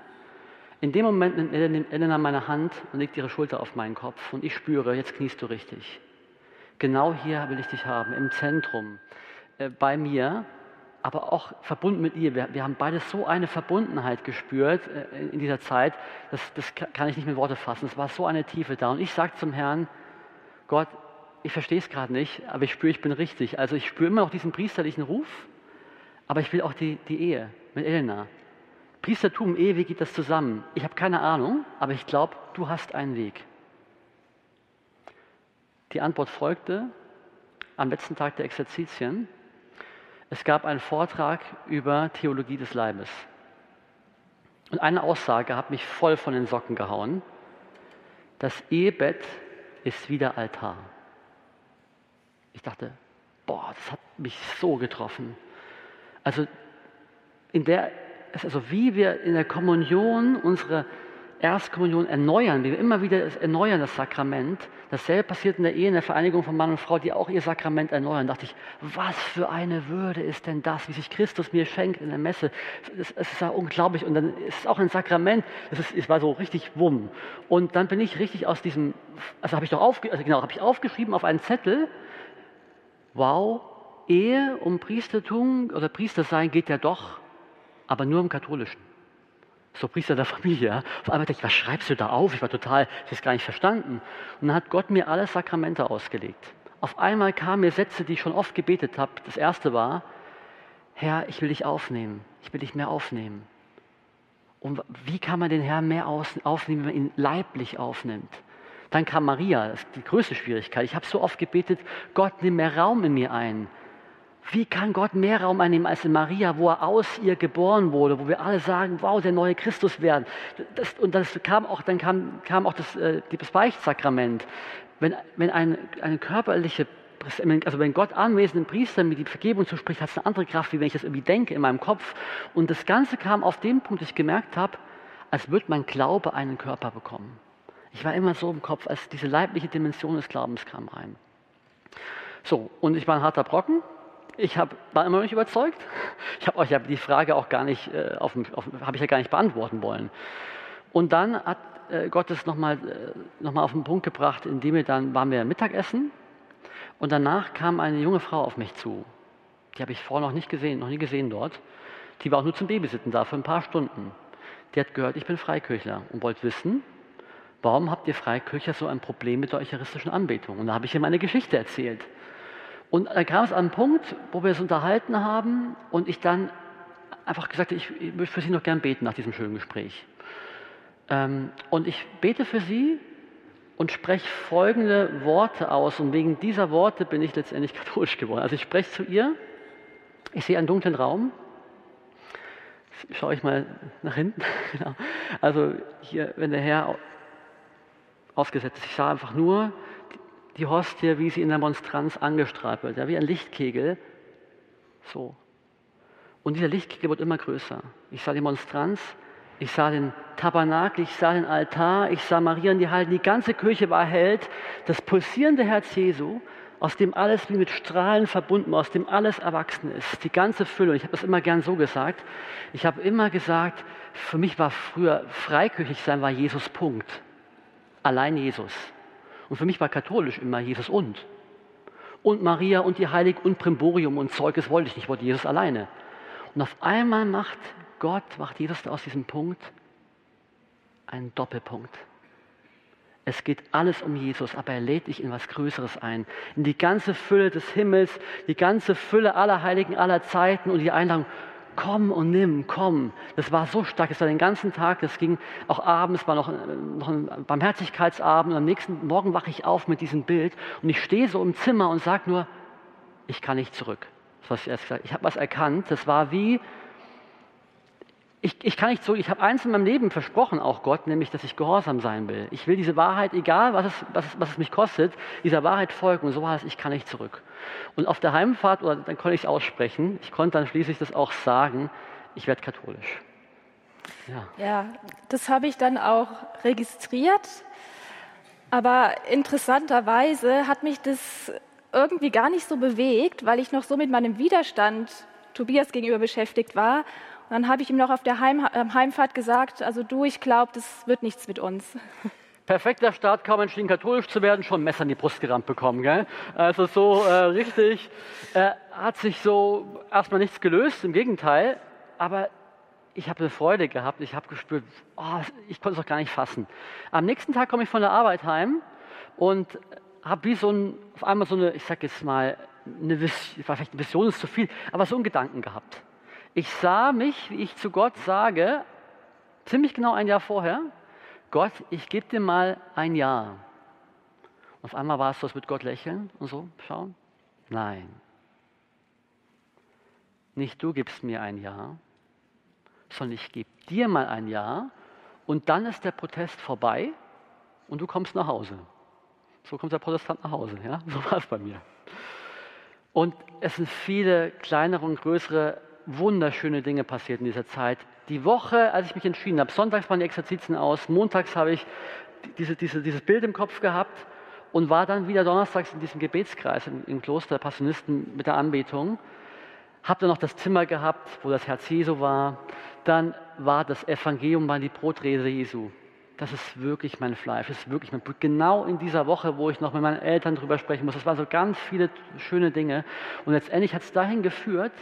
In dem Moment nimmt Elena meine Hand und legt ihre Schulter auf meinen Kopf und ich spüre, jetzt kniest du richtig. Genau hier will ich dich haben, im Zentrum, äh, bei mir, aber auch verbunden mit ihr. Wir, wir, haben beide so eine Verbundenheit gespürt äh, in dieser Zeit, das, das kann ich nicht mit Worte fassen. Es war so eine Tiefe da. Und ich sage zum Herrn, Gott, ich verstehe es gerade nicht, aber ich spüre, ich bin richtig. Also ich spüre immer noch diesen priesterlichen Ruf, aber ich will auch die, die Ehe mit Elena. Priestertum, Ehe, wie geht das zusammen? Ich habe keine Ahnung, aber ich glaube, du hast einen Weg. Die Antwort folgte am letzten Tag der Exerzitien. Es gab einen Vortrag über Theologie des Leibes. Und eine Aussage hat mich voll von den Socken gehauen. Das Ehebett ist wieder Altar. Ich dachte, boah, das hat mich so getroffen. Also, in der, also wie wir in der Kommunion unsere Erstkommunion erneuern, wie wir immer wieder erneuern das Sakrament. Dasselbe passiert in der Ehe, in der Vereinigung von Mann und Frau, die auch ihr Sakrament erneuern. Da dachte ich, was für eine Würde ist denn das, wie sich Christus mir schenkt in der Messe. Es ist ja unglaublich. Und dann ist es auch ein Sakrament. Es, ist, es war so richtig wumm. Und dann bin ich richtig aus diesem, also habe ich doch aufge, also genau, habe ich aufgeschrieben auf einen Zettel. Wow, Ehe um Priestertum oder Priestersein geht ja doch, aber nur im Katholischen. So Priester der Familie. Ja. Auf einmal dachte ich, was schreibst du da auf? Ich war total, ich habe es gar nicht verstanden. Und dann hat Gott mir alle Sakramente ausgelegt. Auf einmal kamen mir Sätze, die ich schon oft gebetet habe. Das erste war, Herr, ich will dich aufnehmen. Ich will dich mehr aufnehmen. Und wie kann man den Herrn mehr aufnehmen, wenn man ihn leiblich aufnimmt? Dann kam Maria, das ist die größte Schwierigkeit. Ich habe so oft gebetet, Gott, nimm mehr Raum in mir ein. Wie kann Gott mehr Raum einnehmen als in Maria, wo er aus ihr geboren wurde, wo wir alle sagen, wow, der neue Christus werden. Das, und das kam auch, dann kam, kam auch das, äh, Beichtsakrament. Wenn, wenn ein, eine körperliche, also wenn Gott anwesenden Priester mir die Vergebung zuspricht, hat es eine andere Kraft, wie wenn ich das irgendwie denke in meinem Kopf. Und das Ganze kam auf den Punkt, dass ich gemerkt habe, als würde mein Glaube einen Körper bekommen. Ich war immer so im Kopf, als diese leibliche Dimension des Glaubens kam rein. So, und ich war ein harter Brocken, ich hab, war immer noch nicht überzeugt. Ich habe euch ja die Frage auch gar nicht, äh, auf, auf, habe ich ja gar nicht beantworten wollen. Und dann hat äh, Gott es nochmal äh, noch auf den Punkt gebracht, indem wir dann waren wir Mittagessen und danach kam eine junge Frau auf mich zu. Die habe ich vorher noch nicht gesehen, noch nie gesehen dort. Die war auch nur zum Babysitten da für ein paar Stunden. Die hat gehört, ich bin Freikirchler und wollte wissen, warum habt ihr Freikircher so ein Problem mit der eucharistischen Anbetung? Und da habe ich ihm meine Geschichte erzählt. Und dann kam es an einen Punkt, wo wir es unterhalten haben und ich dann einfach gesagt habe, ich, ich möchte für Sie noch gern beten nach diesem schönen Gespräch. Ähm, und ich bete für Sie und spreche folgende Worte aus. Und wegen dieser Worte bin ich letztendlich katholisch geworden. Also ich spreche zu ihr, ich sehe einen dunklen Raum, schaue ich mal nach hinten. genau. Also hier, wenn der Herr aufgesetzt ist, ich sah einfach nur die Hostie, wie sie in der Monstranz angestrahlt wird, ja, wie ein Lichtkegel. So. Und dieser Lichtkegel wird immer größer. Ich sah die Monstranz, ich sah den Tabernakel, ich sah den Altar, ich sah Maria und die Heiligen. Die ganze Kirche war erhellt. Das pulsierende Herz Jesu, aus dem alles wie mit Strahlen verbunden aus dem alles erwachsen ist. Die ganze Fülle. Und ich habe das immer gern so gesagt. Ich habe immer gesagt, für mich war früher freikirchlich sein war Jesus Punkt. Allein Jesus. Und für mich war katholisch immer Jesus und. Und Maria und die Heilig und Primborium und Zeug, das wollte ich nicht, ich wollte Jesus alleine. Und auf einmal macht Gott, macht Jesus aus diesem Punkt einen Doppelpunkt. Es geht alles um Jesus, aber er lädt dich in was Größeres ein. In die ganze Fülle des Himmels, die ganze Fülle aller Heiligen aller Zeiten und die Einladung, komm und nimm, komm. Das war so stark, es war den ganzen Tag, das ging auch abends, war noch, noch ein Barmherzigkeitsabend am nächsten Morgen wache ich auf mit diesem Bild und ich stehe so im Zimmer und sage nur, ich kann nicht zurück. Das, was ich erst gesagt Ich habe was erkannt, das war wie, ich, ich kann nicht so, ich habe eins in meinem Leben versprochen, auch Gott, nämlich, dass ich gehorsam sein will. Ich will diese Wahrheit, egal was es, was was es mich kostet, dieser Wahrheit folgen. Und so war es, ich kann nicht zurück. Und auf der Heimfahrt, oder dann konnte ich es aussprechen, ich konnte dann schließlich das auch sagen, ich werde katholisch. Ja, ja das habe ich dann auch registriert. Aber interessanterweise hat mich das irgendwie gar nicht so bewegt, weil ich noch so mit meinem Widerstand Tobias gegenüber beschäftigt war dann habe ich ihm noch auf der Heim, äh, Heimfahrt gesagt, also du, ich glaube, das wird nichts mit uns. Perfekter Start, kaum entschieden katholisch zu werden, schon ein Messer in die Brust gerammt bekommen. Gell? Also so äh, richtig, äh, hat sich so erstmal nichts gelöst, im Gegenteil, aber ich habe eine Freude gehabt, ich habe gespürt, oh, ich konnte es auch gar nicht fassen. Am nächsten Tag komme ich von der Arbeit heim und habe wie so ein, auf einmal so eine, ich sag jetzt mal, eine vielleicht eine Vision ist zu viel, aber so einen Gedanken gehabt. Ich sah mich, wie ich zu Gott sage, ziemlich genau ein Jahr vorher, Gott, ich gebe dir mal ein Jahr. Und auf einmal war es so, würde Gott lächeln und so schauen. Nein. Nicht du gibst mir ein Jahr, sondern ich gebe dir mal ein Jahr und dann ist der Protest vorbei und du kommst nach Hause. So kommt der Protestant nach Hause. Ja? So war es bei mir. Und es sind viele kleinere und größere wunderschöne Dinge passiert in dieser Zeit. Die Woche, als ich mich entschieden habe, sonntags waren die Exerzitien aus, montags habe ich diese, diese, dieses Bild im Kopf gehabt und war dann wieder donnerstags in diesem Gebetskreis im, im Kloster der Passionisten mit der Anbetung. Habe dann noch das Zimmer gehabt, wo das Herz Jesu war. Dann war das Evangelium, war die Brotrede Jesu. Das ist wirklich mein Fleisch, das ist wirklich mein Blut. Genau in dieser Woche, wo ich noch mit meinen Eltern drüber sprechen muss. Das waren so ganz viele schöne Dinge. Und letztendlich hat es dahin geführt,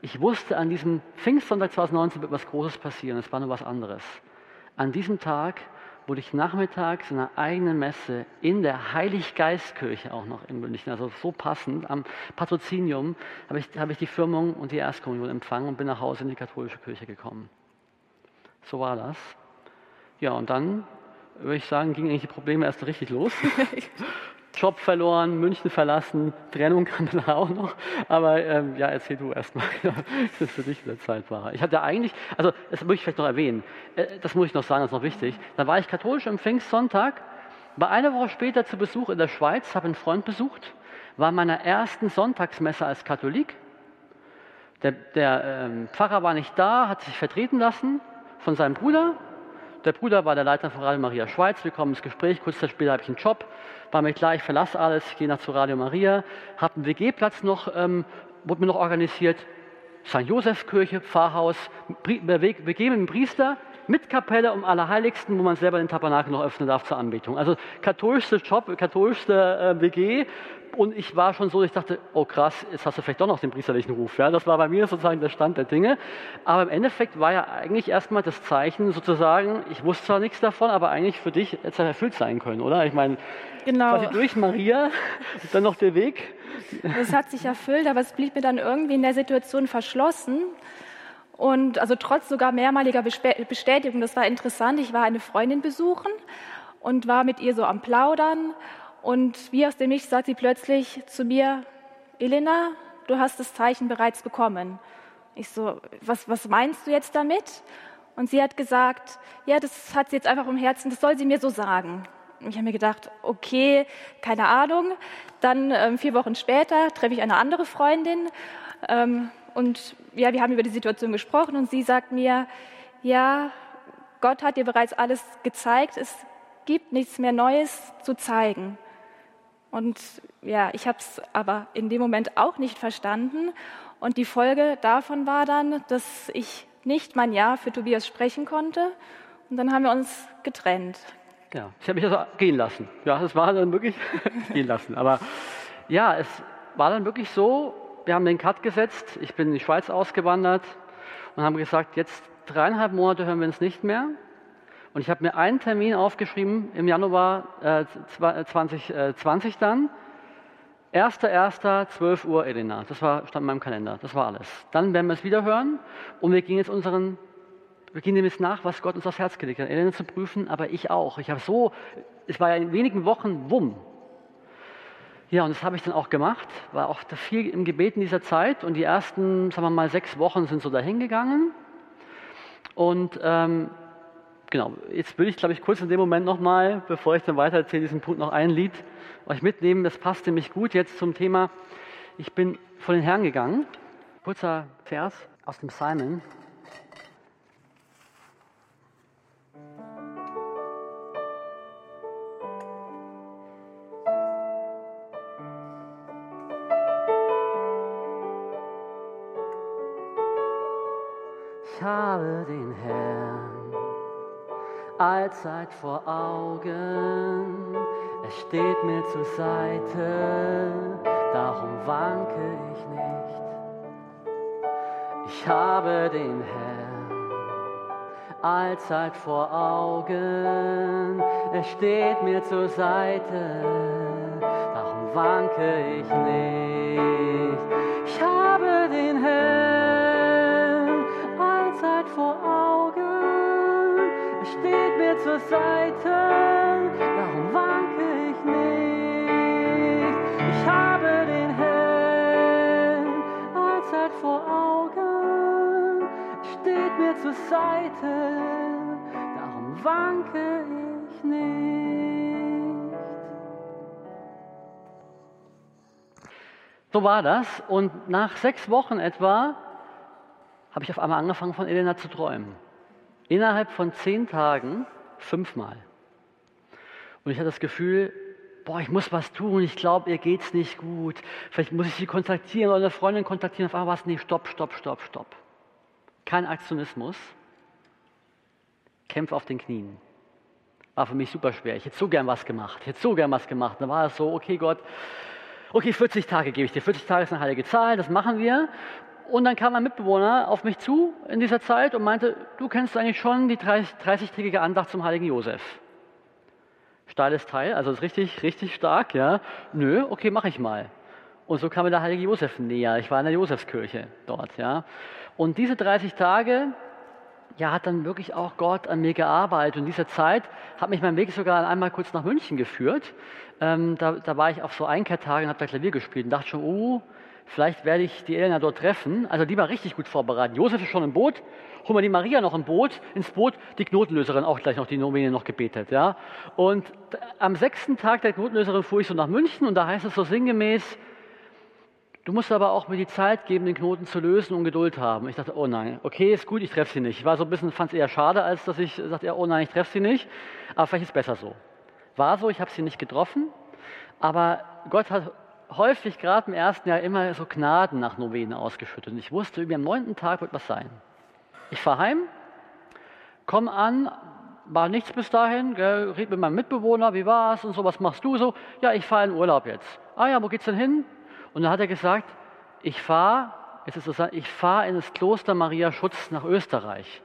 ich wusste, an diesem Pfingstsonntag 2019 wird was Großes passieren. Es war nur was anderes. An diesem Tag wurde ich nachmittags in einer eigenen Messe in der Heiliggeistkirche auch noch in München, also so passend, am Patrozinium, habe ich, habe ich die Firmung und die Erstkommunion empfangen und bin nach Hause in die katholische Kirche gekommen. So war das. Ja, und dann würde ich sagen, gingen eigentlich die Probleme erst richtig los. Job verloren, München verlassen, Trennung kam dann auch noch. Aber ähm, ja, erzähl du erstmal, das für dich in der Zeit war. Ich hatte eigentlich, also das muss ich vielleicht noch erwähnen, äh, das muss ich noch sagen, das ist noch wichtig. Da war ich katholisch am Pfingstsonntag, war eine Woche später zu Besuch in der Schweiz, habe einen Freund besucht, war in meiner ersten Sonntagsmesse als Katholik. Der, der ähm, Pfarrer war nicht da, hat sich vertreten lassen von seinem Bruder. Der Bruder war der Leiter von Radio Maria Schweiz. Wir kommen ins Gespräch. Kurz Zeit später habe ich einen Job war mir klar, ich verlasse alles, gehe nach zu Radio Maria, habe einen WG-Platz noch, ähm, wurde mir noch organisiert, St. Josefskirche, Pfarrhaus, WG mit dem Priester, mit Kapelle um Allerheiligsten, wo man selber den Tabernakel noch öffnen darf zur Anbetung. Also katholischste Job, katholischste äh, WG. Und ich war schon so, ich dachte, oh krass, jetzt hast du vielleicht doch noch den priesterlichen Ruf. Ja, das war bei mir sozusagen der Stand der Dinge. Aber im Endeffekt war ja eigentlich erstmal das Zeichen sozusagen, ich wusste zwar nichts davon, aber eigentlich für dich hätte es erfüllt sein können, oder? Ich meine, genau. quasi durch Maria, dann noch der Weg. Es hat sich erfüllt, aber es blieb mir dann irgendwie in der Situation verschlossen. Und also trotz sogar mehrmaliger Bestätigung, das war interessant, ich war eine Freundin besuchen und war mit ihr so am Plaudern. Und wie aus dem Nichts sagt sie plötzlich zu mir, Elena, du hast das Zeichen bereits bekommen. Ich so, was, was meinst du jetzt damit? Und sie hat gesagt, ja, das hat sie jetzt einfach im Herzen, das soll sie mir so sagen. Und ich habe mir gedacht, okay, keine Ahnung. Dann ähm, vier Wochen später treffe ich eine andere Freundin ähm, und ja, wir haben über die Situation gesprochen und sie sagt mir, ja, Gott hat dir bereits alles gezeigt, es gibt nichts mehr Neues zu zeigen. Und ja, ich habe es aber in dem Moment auch nicht verstanden. Und die Folge davon war dann, dass ich nicht mein Ja für Tobias sprechen konnte. Und dann haben wir uns getrennt. Ja, ich habe mich also gehen lassen. Ja, es war dann wirklich gehen lassen. Aber ja, es war dann wirklich so, wir haben den Cut gesetzt, ich bin in die Schweiz ausgewandert und haben gesagt, jetzt dreieinhalb Monate hören wir uns nicht mehr. Und ich habe mir einen Termin aufgeschrieben im Januar äh, 2020 dann. 1.1. 12 Uhr, Elena. Das war, stand in meinem Kalender. Das war alles. Dann werden wir es wieder hören und wir gehen jetzt unseren, wir gehen dem jetzt nach, was Gott uns aufs Herz gelegt hat. Elena zu prüfen, aber ich auch. Ich habe so, es war ja in wenigen Wochen, wumm, ja, und das habe ich dann auch gemacht, war auch viel im Gebet in dieser Zeit und die ersten, sagen wir mal, sechs Wochen sind so dahingegangen. Und ähm, genau, jetzt will ich, glaube ich, kurz in dem Moment nochmal, bevor ich dann weiter erzähle, diesen Punkt noch ein Lied euch mitnehmen. Das passt nämlich gut jetzt zum Thema, ich bin vor den Herrn gegangen. Kurzer Vers aus dem Simon. Ich habe den Herrn allzeit vor Augen. Er steht mir zur Seite, darum wanke ich nicht. Ich habe den Herrn allzeit vor Augen. Er steht mir zur Seite, darum wanke ich nicht. Ich habe den Herrn zur Seite, darum wanke ich nicht. Ich habe den Herrn allzeit vor Augen, steht mir zur Seite, darum wanke ich nicht. So war das und nach sechs Wochen etwa habe ich auf einmal angefangen von Elena zu träumen. Innerhalb von zehn Tagen Fünfmal. Und ich hatte das Gefühl, boah, ich muss was tun, ich glaube, ihr geht es nicht gut. Vielleicht muss ich sie kontaktieren oder eine Freundin kontaktieren. Auf einmal war es, nee, stopp, stopp, stopp, stopp. Kein Aktionismus. Kämpfe auf den Knien. War für mich super schwer. Ich hätte so gern was gemacht. Ich hätte so gern was gemacht. Dann war es so, okay, Gott, okay, 40 Tage gebe ich dir. 40 Tage ist eine heilige Zahl, das machen wir. Und dann kam ein Mitbewohner auf mich zu in dieser Zeit und meinte, du kennst eigentlich schon die 30-tägige Andacht zum heiligen Josef. Steiles Teil, also ist richtig, richtig stark, ja. Nö, okay, mache ich mal. Und so kam mir der heilige Josef näher. Ich war in der Josefskirche dort, ja. Und diese 30 Tage, ja, hat dann wirklich auch Gott an mir gearbeitet. Und in dieser Zeit hat mich mein Weg sogar einmal kurz nach München geführt. Ähm, da, da, war ich auf so Einkehrtagen und habe da Klavier gespielt und dachte schon, oh, Vielleicht werde ich die Elena dort treffen. Also die war richtig gut vorbereitet. Josef ist schon im Boot. Holen wir die Maria noch im Boot, ins Boot, die Knotenlöserin auch gleich noch die Novene noch gebetet. Ja? Und am sechsten Tag der Knotenlöserin fuhr ich so nach München und da heißt es so sinngemäß, du musst aber auch mir die Zeit geben, den Knoten zu lösen und Geduld haben. Ich dachte, oh nein, okay, ist gut, ich treffe sie nicht. Ich war so ein bisschen, fand es eher schade, als dass ich sagte, oh nein, ich treffe sie nicht. Aber vielleicht ist es besser so. War so, ich habe sie nicht getroffen, aber Gott hat häufig gerade im ersten Jahr immer so Gnaden nach Novenen ausgeschüttet. Und ich wusste, irgendwie am neunten Tag wird was sein. Ich fahre heim Komm an, war nichts bis dahin, gell, red mit meinem Mitbewohner, wie war's und so, was machst du so? Ja, ich fahre in Urlaub jetzt. Ah ja, wo geht's denn hin? Und dann hat er gesagt, ich fahre, es ist so, ich fahre in das Kloster Maria Schutz nach Österreich.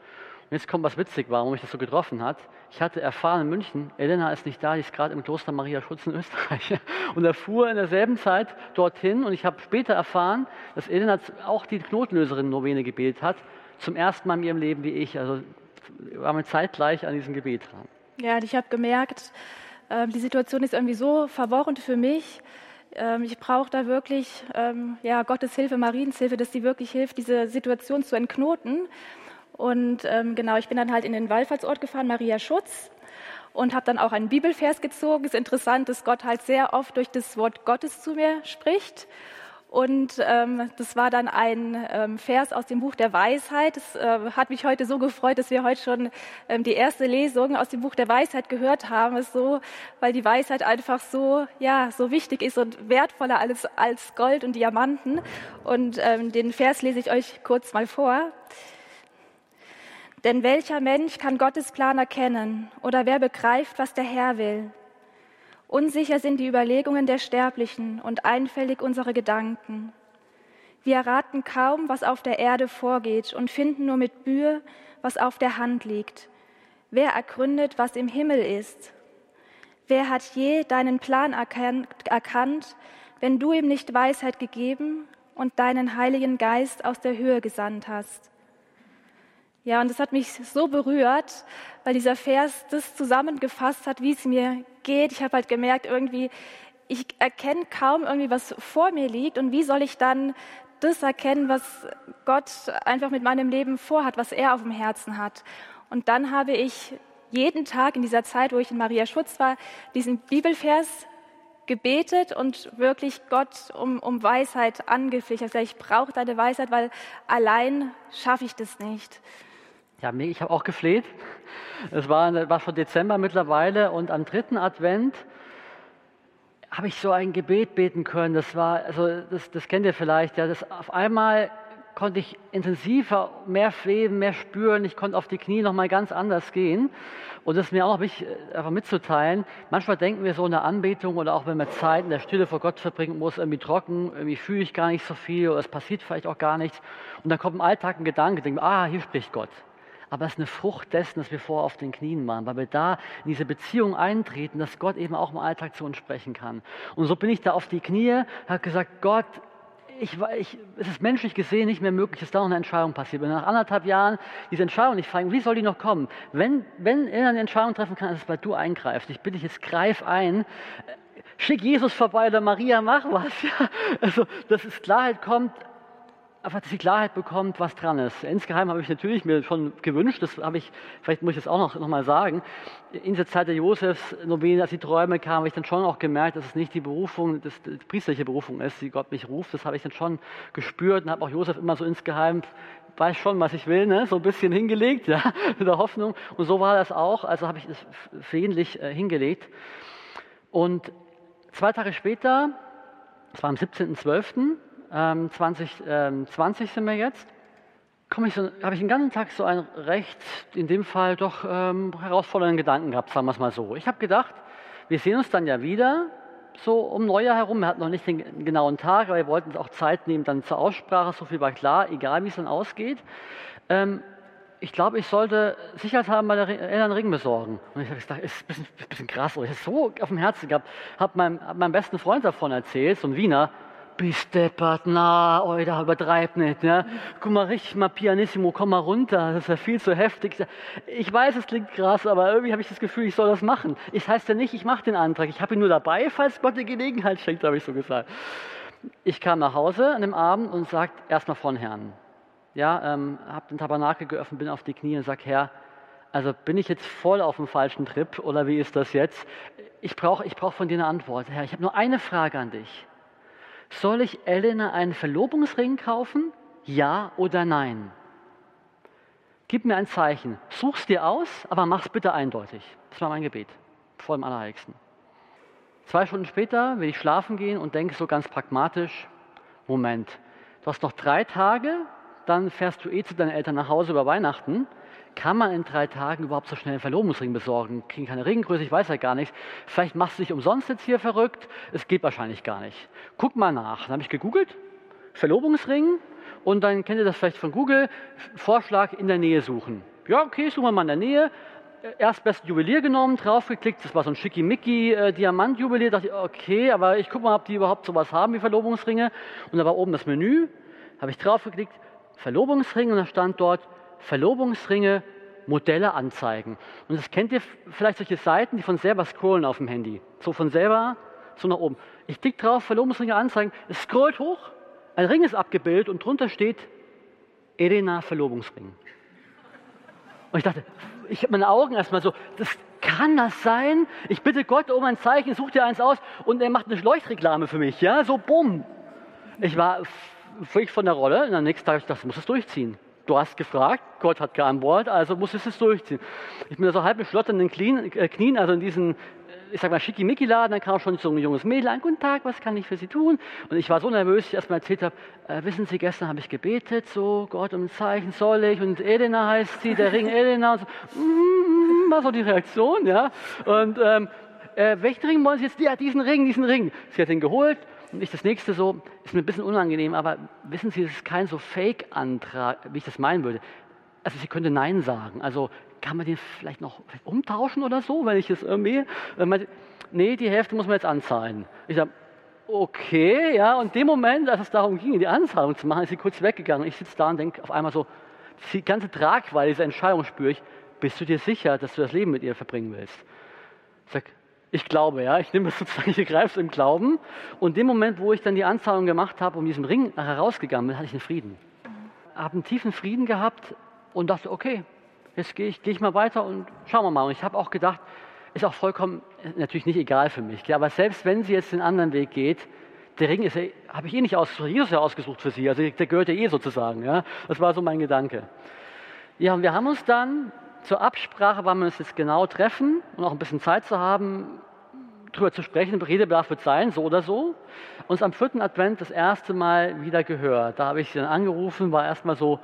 Und jetzt kommt was witzig, warum mich das so getroffen hat. Ich hatte erfahren in München, Elena ist nicht da, die ist gerade im Kloster Maria Schutz in Österreich. Und er fuhr in derselben Zeit dorthin und ich habe später erfahren, dass Elena auch die Knotenlöserin-Novene gebetet hat, zum ersten Mal in ihrem Leben wie ich. Also waren wir zeitgleich an diesem Gebet dran. Ja, ich habe gemerkt, ähm, die Situation ist irgendwie so verworren für mich. Ähm, ich brauche da wirklich ähm, ja, Gottes Hilfe, Mariens Hilfe, dass sie wirklich hilft, diese Situation zu entknoten. Und genau, ich bin dann halt in den Wallfahrtsort gefahren, Maria Schutz, und habe dann auch einen Bibelvers gezogen. Es ist interessant, dass Gott halt sehr oft durch das Wort Gottes zu mir spricht. Und ähm, das war dann ein ähm, Vers aus dem Buch der Weisheit. Es äh, hat mich heute so gefreut, dass wir heute schon ähm, die erste Lesung aus dem Buch der Weisheit gehört haben. Es so, weil die Weisheit einfach so, ja, so wichtig ist und wertvoller als, als Gold und Diamanten. Und ähm, den Vers lese ich euch kurz mal vor. Denn welcher Mensch kann Gottes Plan erkennen oder wer begreift, was der Herr will? Unsicher sind die Überlegungen der Sterblichen und einfältig unsere Gedanken. Wir erraten kaum, was auf der Erde vorgeht und finden nur mit Mühe, was auf der Hand liegt. Wer ergründet, was im Himmel ist? Wer hat je deinen Plan erkannt, wenn du ihm nicht Weisheit gegeben und deinen Heiligen Geist aus der Höhe gesandt hast? Ja, und das hat mich so berührt, weil dieser Vers das zusammengefasst hat, wie es mir geht. Ich habe halt gemerkt, irgendwie, ich erkenne kaum irgendwie, was vor mir liegt und wie soll ich dann das erkennen, was Gott einfach mit meinem Leben vorhat, was er auf dem Herzen hat. Und dann habe ich jeden Tag in dieser Zeit, wo ich in Maria Schutz war, diesen Bibelvers gebetet und wirklich Gott um, um Weisheit angeflecht. Also ich brauche deine Weisheit, weil allein schaffe ich das nicht. Ja, ich habe auch gefleht. Es war, war schon Dezember mittlerweile und am dritten Advent habe ich so ein Gebet beten können. Das war, also das, das kennt ihr vielleicht, ja. Das auf einmal konnte ich intensiver mehr flehen, mehr spüren. Ich konnte auf die Knie noch mal ganz anders gehen. Und das ist mir auch noch wichtig, äh, einfach mitzuteilen. Manchmal denken wir so in der Anbetung oder auch wenn man Zeit in der Stille vor Gott verbringen muss, irgendwie trocken, irgendwie fühle ich gar nicht so viel oder es passiert vielleicht auch gar nichts. Und dann kommt im Alltag ein Gedanke, denke, ah, hier spricht Gott aber es ist eine Frucht dessen, dass wir vorher auf den Knien waren, weil wir da in diese Beziehung eintreten, dass Gott eben auch im Alltag zu uns sprechen kann. Und so bin ich da auf die Knie, habe gesagt, Gott, ich, ich, es ist menschlich gesehen nicht mehr möglich, dass da noch eine Entscheidung passiert. Wenn nach anderthalb Jahren diese Entscheidung nicht fallen, wie soll die noch kommen? Wenn, wenn er eine Entscheidung treffen kann, ist es, weil du eingreifst. Ich bitte dich jetzt, greif ein. Schick Jesus vorbei oder Maria, mach was. Ja? Also, dass es Klarheit kommt, einfach, dass sie Klarheit bekommt, was dran ist. Insgeheim habe ich natürlich mir schon gewünscht, das habe ich, vielleicht muss ich das auch noch, noch mal sagen, in der Zeit der Josefs-Novene, als die Träume kamen, habe ich dann schon auch gemerkt, dass es nicht die Berufung, das, die priesterliche Berufung ist, die Gott mich ruft. Das habe ich dann schon gespürt und habe auch Josef immer so insgeheim, weiß schon, was ich will, ne? so ein bisschen hingelegt, ja, mit der Hoffnung. Und so war das auch, also habe ich es flehentlich äh, hingelegt. Und zwei Tage später, das war am 17.12., 2020 ähm, ähm, sind wir jetzt, ich so, habe ich den ganzen Tag so einen recht, in dem Fall doch ähm, herausfordernden Gedanken gehabt, sagen wir es mal so. Ich habe gedacht, wir sehen uns dann ja wieder, so um Neujahr herum. Wir hatten noch nicht den genauen Tag, aber wir wollten uns auch Zeit nehmen dann zur Aussprache. So viel war klar, egal wie es dann ausgeht. Ähm, ich glaube, ich sollte sicherheitshalber bei der Eltern Ring besorgen. Und ich habe gedacht, ist ein bisschen, bisschen krass. Ich habe so auf dem Herzen gehabt, habe meinem, hab meinem besten Freund davon erzählt, so ein Wiener, bist deppert, na, Alter, übertreib nicht, ne? Guck mal richtig mal pianissimo, komm mal runter, das ist ja viel zu heftig. Ich weiß, es klingt krass, aber irgendwie habe ich das Gefühl, ich soll das machen. Ich heißt ja nicht, ich mache den Antrag, ich habe ihn nur dabei, falls Gott die Gelegenheit schenkt, habe ich so gesagt. Ich kam nach Hause an dem Abend und sagte erstmal von Herrn. Ja, ähm, habe den Tabernakel geöffnet, bin auf die Knie und sag, Herr, also bin ich jetzt voll auf dem falschen Trip oder wie ist das jetzt? Ich brauche ich brauch von dir eine Antwort. Herr, ich habe nur eine Frage an dich. Soll ich Elena einen Verlobungsring kaufen? Ja oder nein? Gib mir ein Zeichen. Such's dir aus, aber mach's bitte eindeutig. Das war mein Gebet vor dem Allerheiligsten. Zwei Stunden später will ich schlafen gehen und denke so ganz pragmatisch, Moment, du hast noch drei Tage, dann fährst du eh zu deinen Eltern nach Hause über Weihnachten. Kann man in drei Tagen überhaupt so schnell einen Verlobungsring besorgen? Kriegen keine Ringgröße, ich weiß ja gar nichts. Vielleicht machst du dich umsonst jetzt hier verrückt. Es geht wahrscheinlich gar nicht. Guck mal nach. Dann habe ich gegoogelt, Verlobungsring, und dann kennt ihr das vielleicht von Google, Vorschlag in der Nähe suchen. Ja, okay, suchen wir mal in der Nähe. Erst besten Juwelier genommen, draufgeklickt, das war so ein schickimicki äh, Diamantjuwelier, dachte ich, okay, aber ich gucke mal, ob die überhaupt sowas haben wie Verlobungsringe. Und da war oben das Menü, habe ich draufgeklickt, Verlobungsring und da stand dort Verlobungsringe, Modelle anzeigen. Und das kennt ihr vielleicht solche Seiten, die von selber scrollen auf dem Handy. So von selber, so nach oben. Ich klicke drauf, Verlobungsringe anzeigen, es scrollt hoch, ein Ring ist abgebildet und drunter steht Elena Verlobungsring. Und ich dachte, ich habe meine Augen erstmal so, das kann das sein? Ich bitte Gott um ein Zeichen, such dir eins aus und er macht eine Leuchtreklame für mich, ja, so bumm. Ich war völlig von der Rolle und am nächsten Tag das muss es durchziehen. Du hast gefragt, Gott hat geantwortet, also muss es es durchziehen. Ich bin da so halb mit schlotternden äh, Knien, also in diesen ich sag mal, schickimicki-Laden, dann kam schon so ein junges Mädel an, guten Tag, was kann ich für Sie tun? Und ich war so nervös, ich erstmal erzählt habe, äh, wissen Sie, gestern habe ich gebetet, so, Gott um ein Zeichen soll ich, und Elena heißt sie, der Ring Elena, und so, mm, war so die Reaktion, ja. Und ähm, äh, welchen Ring wollen Sie jetzt? Ja, diesen Ring, diesen Ring. Sie hat den geholt, und ich das nächste so, ist mir ein bisschen unangenehm, aber wissen Sie, das ist kein so Fake-Antrag, wie ich das meinen würde. Also sie könnte Nein sagen. Also kann man den vielleicht noch umtauschen oder so, wenn ich es irgendwie. Äh, nee, die Hälfte muss man jetzt anzahlen. Ich sage, okay, ja, und in dem Moment, als es darum ging, die Anzahlung zu machen, ist sie kurz weggegangen. Ich sitze da und denke auf einmal so, die ganze Tragweite dieser Entscheidung spüre ich, bist du dir sicher, dass du das Leben mit ihr verbringen willst? Ich sage, ich glaube, ja, ich nehme es sozusagen, ich greife es im Glauben. Und in dem Moment, wo ich dann die Anzahlung gemacht habe und diesen Ring nachher rausgegangen bin, hatte ich einen Frieden. Habe einen tiefen Frieden gehabt und dachte, okay, jetzt gehe ich, gehe ich mal weiter und schauen wir mal. Und ich habe auch gedacht, ist auch vollkommen, natürlich nicht egal für mich. Aber selbst wenn sie jetzt den anderen Weg geht, der Ring ist, habe ich eh nicht ausgesucht, Jesus ja ausgesucht für sie. Also der gehört ja eh sozusagen. Ja? Das war so mein Gedanke. Ja, und wir haben uns dann zur Absprache, wann wir uns jetzt genau treffen und auch ein bisschen Zeit zu haben, darüber zu sprechen, Redebedarf wird sein, so oder so. Uns am vierten Advent das erste Mal wieder gehört. Da habe ich sie dann angerufen, war erstmal so,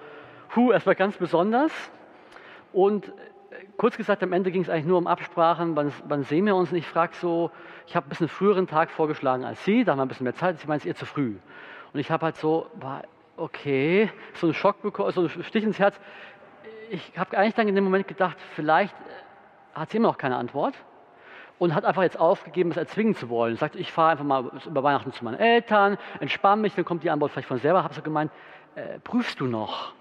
hu, erstmal ganz besonders. Und äh, kurz gesagt, am Ende ging es eigentlich nur um Absprachen, wann, wann sehen wir uns? Und ich frage so, ich habe ein bisschen früheren Tag vorgeschlagen als Sie, da haben wir ein bisschen mehr Zeit, Sie meinen, es ihr zu früh. Und ich habe halt so, war, okay, so einen Schock bekommen, so einen Stich ins Herz. Ich habe eigentlich dann in dem Moment gedacht, vielleicht äh, hat sie immer noch keine Antwort und hat einfach jetzt aufgegeben, es erzwingen zu wollen. Sagt, ich fahre einfach mal über Weihnachten zu meinen Eltern, entspanne mich, dann kommt die Antwort vielleicht von selber. Habe so gemeint, äh, prüfst du noch?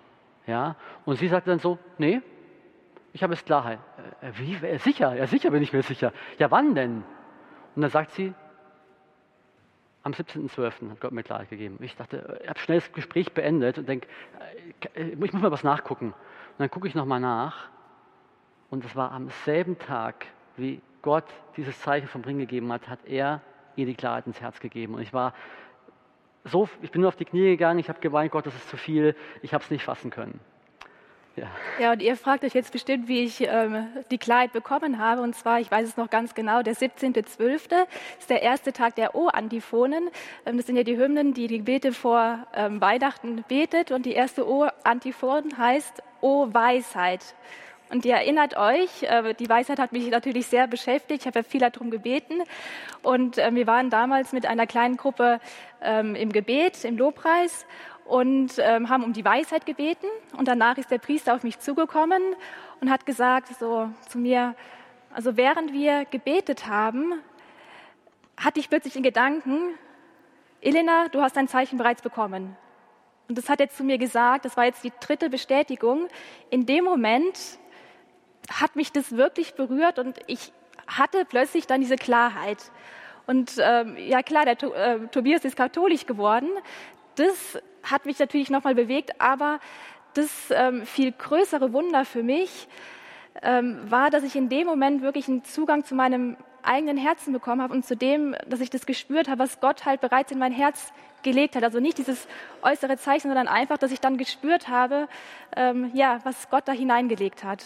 Ja? Und sie sagte dann so, nee, ich habe es Klarheit. Äh, wie? Äh, sicher? Ja, sicher bin ich mir sicher. Ja, wann denn? Und dann sagt sie, am 17.12. hat Gott mir Klarheit gegeben. Ich dachte, ich habe schnell das Gespräch beendet und denke, äh, ich muss mal was nachgucken. Und dann gucke ich nochmal nach. Und es war am selben Tag, wie Gott dieses Zeichen vom Ring gegeben hat, hat er ihr die Klarheit ins Herz gegeben. Und ich war so, ich bin nur auf die Knie gegangen, ich habe geweint, Gott, das ist zu viel, ich habe es nicht fassen können. Ja. ja, und ihr fragt euch jetzt bestimmt, wie ich ähm, die Klarheit bekommen habe. Und zwar, ich weiß es noch ganz genau, der 17.12. ist der erste Tag der O-Antiphonen. Ähm, das sind ja die Hymnen, die die Gebete vor ähm, Weihnachten betet. Und die erste O-Antiphon heißt O Weisheit. Und ihr erinnert euch, äh, die Weisheit hat mich natürlich sehr beschäftigt. Ich habe ja viel darum gebeten. Und äh, wir waren damals mit einer kleinen Gruppe ähm, im Gebet, im Lobpreis und ähm, haben um die Weisheit gebeten. Und danach ist der Priester auf mich zugekommen und hat gesagt so zu mir, also während wir gebetet haben, hatte ich plötzlich den Gedanken, Elena, du hast dein Zeichen bereits bekommen. Und das hat er zu mir gesagt, das war jetzt die dritte Bestätigung. In dem Moment hat mich das wirklich berührt und ich hatte plötzlich dann diese Klarheit. Und ähm, ja klar, der äh, Tobias ist katholisch geworden. Das hat mich natürlich nochmal bewegt, aber das ähm, viel größere Wunder für mich ähm, war, dass ich in dem Moment wirklich einen Zugang zu meinem eigenen Herzen bekommen habe und zu dem, dass ich das gespürt habe, was Gott halt bereits in mein Herz gelegt hat. Also nicht dieses äußere Zeichen, sondern einfach, dass ich dann gespürt habe, ähm, ja, was Gott da hineingelegt hat.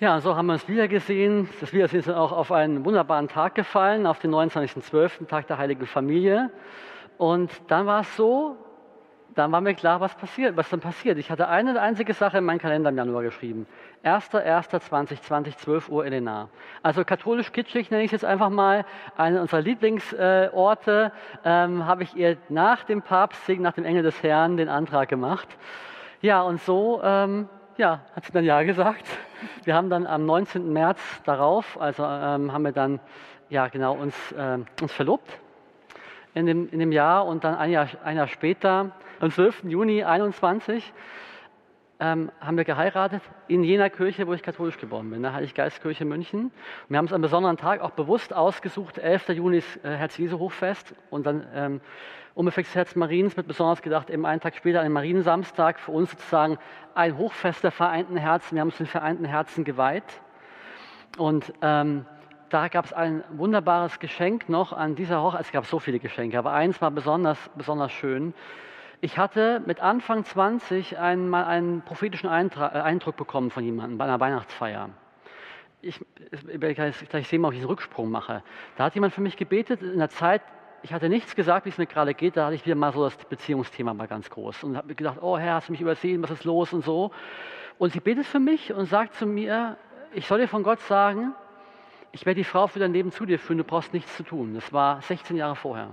Ja, so haben wir es wieder gesehen. Das Wiedersehen ist auch auf einen wunderbaren Tag gefallen, auf den 29.12., Tag der Heiligen Familie. Und dann war es so, dann war mir klar, was passiert, was dann passiert. Ich hatte eine einzige Sache in meinen Kalender im Januar geschrieben. 1.1.2020, 12 Uhr Elena. Also katholisch kitschig nenne ich es jetzt einfach mal. Eine unserer Lieblingsorte ähm, habe ich ihr nach dem Papstsegen, nach dem Engel des Herrn, den Antrag gemacht. Ja, und so ähm, ja, hat sie dann Ja gesagt. Wir haben dann am 19. März darauf, also ähm, haben wir dann ja genau uns, äh, uns verlobt in dem, in dem Jahr und dann ein Jahr, ein Jahr später, am 12. Juni 21, ähm, haben wir geheiratet in jener Kirche, wo ich katholisch geboren bin, der Heiliggeistkirche München. Und wir haben es an einem besonderen Tag auch bewusst ausgesucht. 11. Juni ist äh, Herz-Jesu-Hochfest und dann ähm, Umeffekts Herz Mariens wird besonders gedacht, eben einen Tag später, einen Mariensamstag, für uns sozusagen ein Hochfest der vereinten Herzen. Wir haben uns den vereinten Herzen geweiht. Und ähm, da gab es ein wunderbares Geschenk noch an dieser Hochzeit. Es gab so viele Geschenke, aber eins war besonders, besonders schön. Ich hatte mit Anfang 20 einmal einen prophetischen äh, Eindruck bekommen von jemandem bei einer Weihnachtsfeier. Ich, werde gleich sehen, ob ich einen Rücksprung mache. Da hat jemand für mich gebetet in der Zeit, ich hatte nichts gesagt, wie es mir gerade geht, da hatte ich wieder mal so das Beziehungsthema mal ganz groß und habe gedacht, oh Herr, hast du mich übersehen, was ist los und so. Und sie betet für mich und sagt zu mir, ich soll dir von Gott sagen, ich werde die Frau für dein Leben zu dir führen, du brauchst nichts zu tun. Das war 16 Jahre vorher.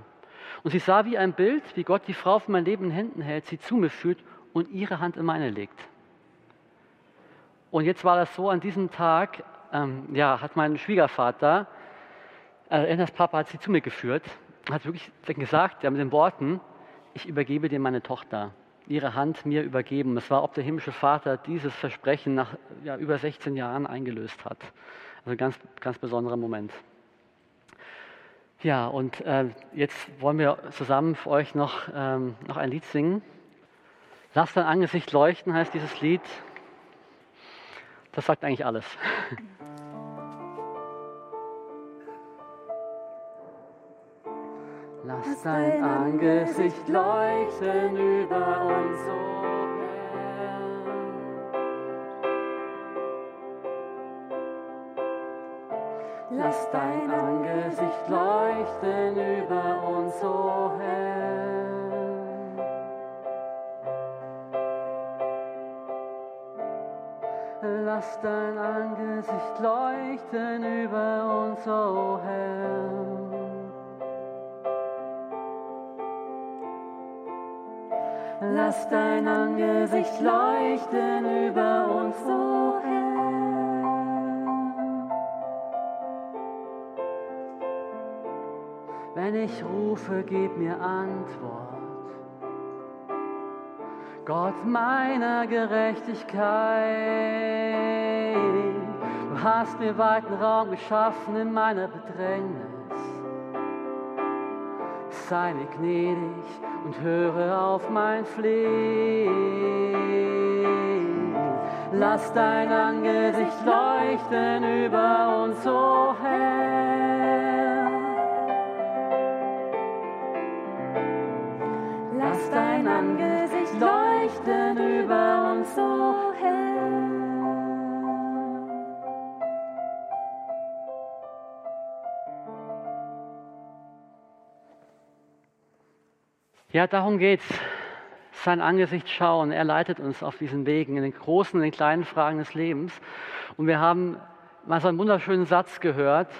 Und sie sah wie ein Bild, wie Gott die Frau für mein Leben in Händen hält, sie zu mir führt und ihre Hand in meine legt. Und jetzt war das so, an diesem Tag ähm, ja, hat mein Schwiegervater, äh, Ennas Papa hat sie zu mir geführt, hat wirklich gesagt, ja, mit den Worten, ich übergebe dir meine Tochter, ihre Hand mir übergeben. Es war, ob der himmlische Vater dieses Versprechen nach ja, über 16 Jahren eingelöst hat. Also ein ganz, ganz besonderer Moment. Ja, und äh, jetzt wollen wir zusammen für euch noch, ähm, noch ein Lied singen. Lass dein Angesicht leuchten heißt dieses Lied. Das sagt eigentlich alles. Lass dein Angesicht leuchten über uns, oh Lass dein Angesicht leuchten über uns, o oh Herr. Lass dein Angesicht leuchten über uns, o oh Herr. Lass dein Angesicht leuchten über uns, o oh Herr. Wenn ich rufe, gib mir Antwort. Gott meiner Gerechtigkeit, du hast mir weiten Raum geschaffen in meiner Bedrängnis. Sei mir gnädig und höre auf mein Flehen. Lass dein Angesicht leuchten über uns, o oh Herr. Angesicht leuchten über uns so hell. Ja, darum geht's. Sein Angesicht schauen. Er leitet uns auf diesen Wegen, in den großen und den kleinen Fragen des Lebens. Und wir haben mal so einen wunderschönen Satz gehört.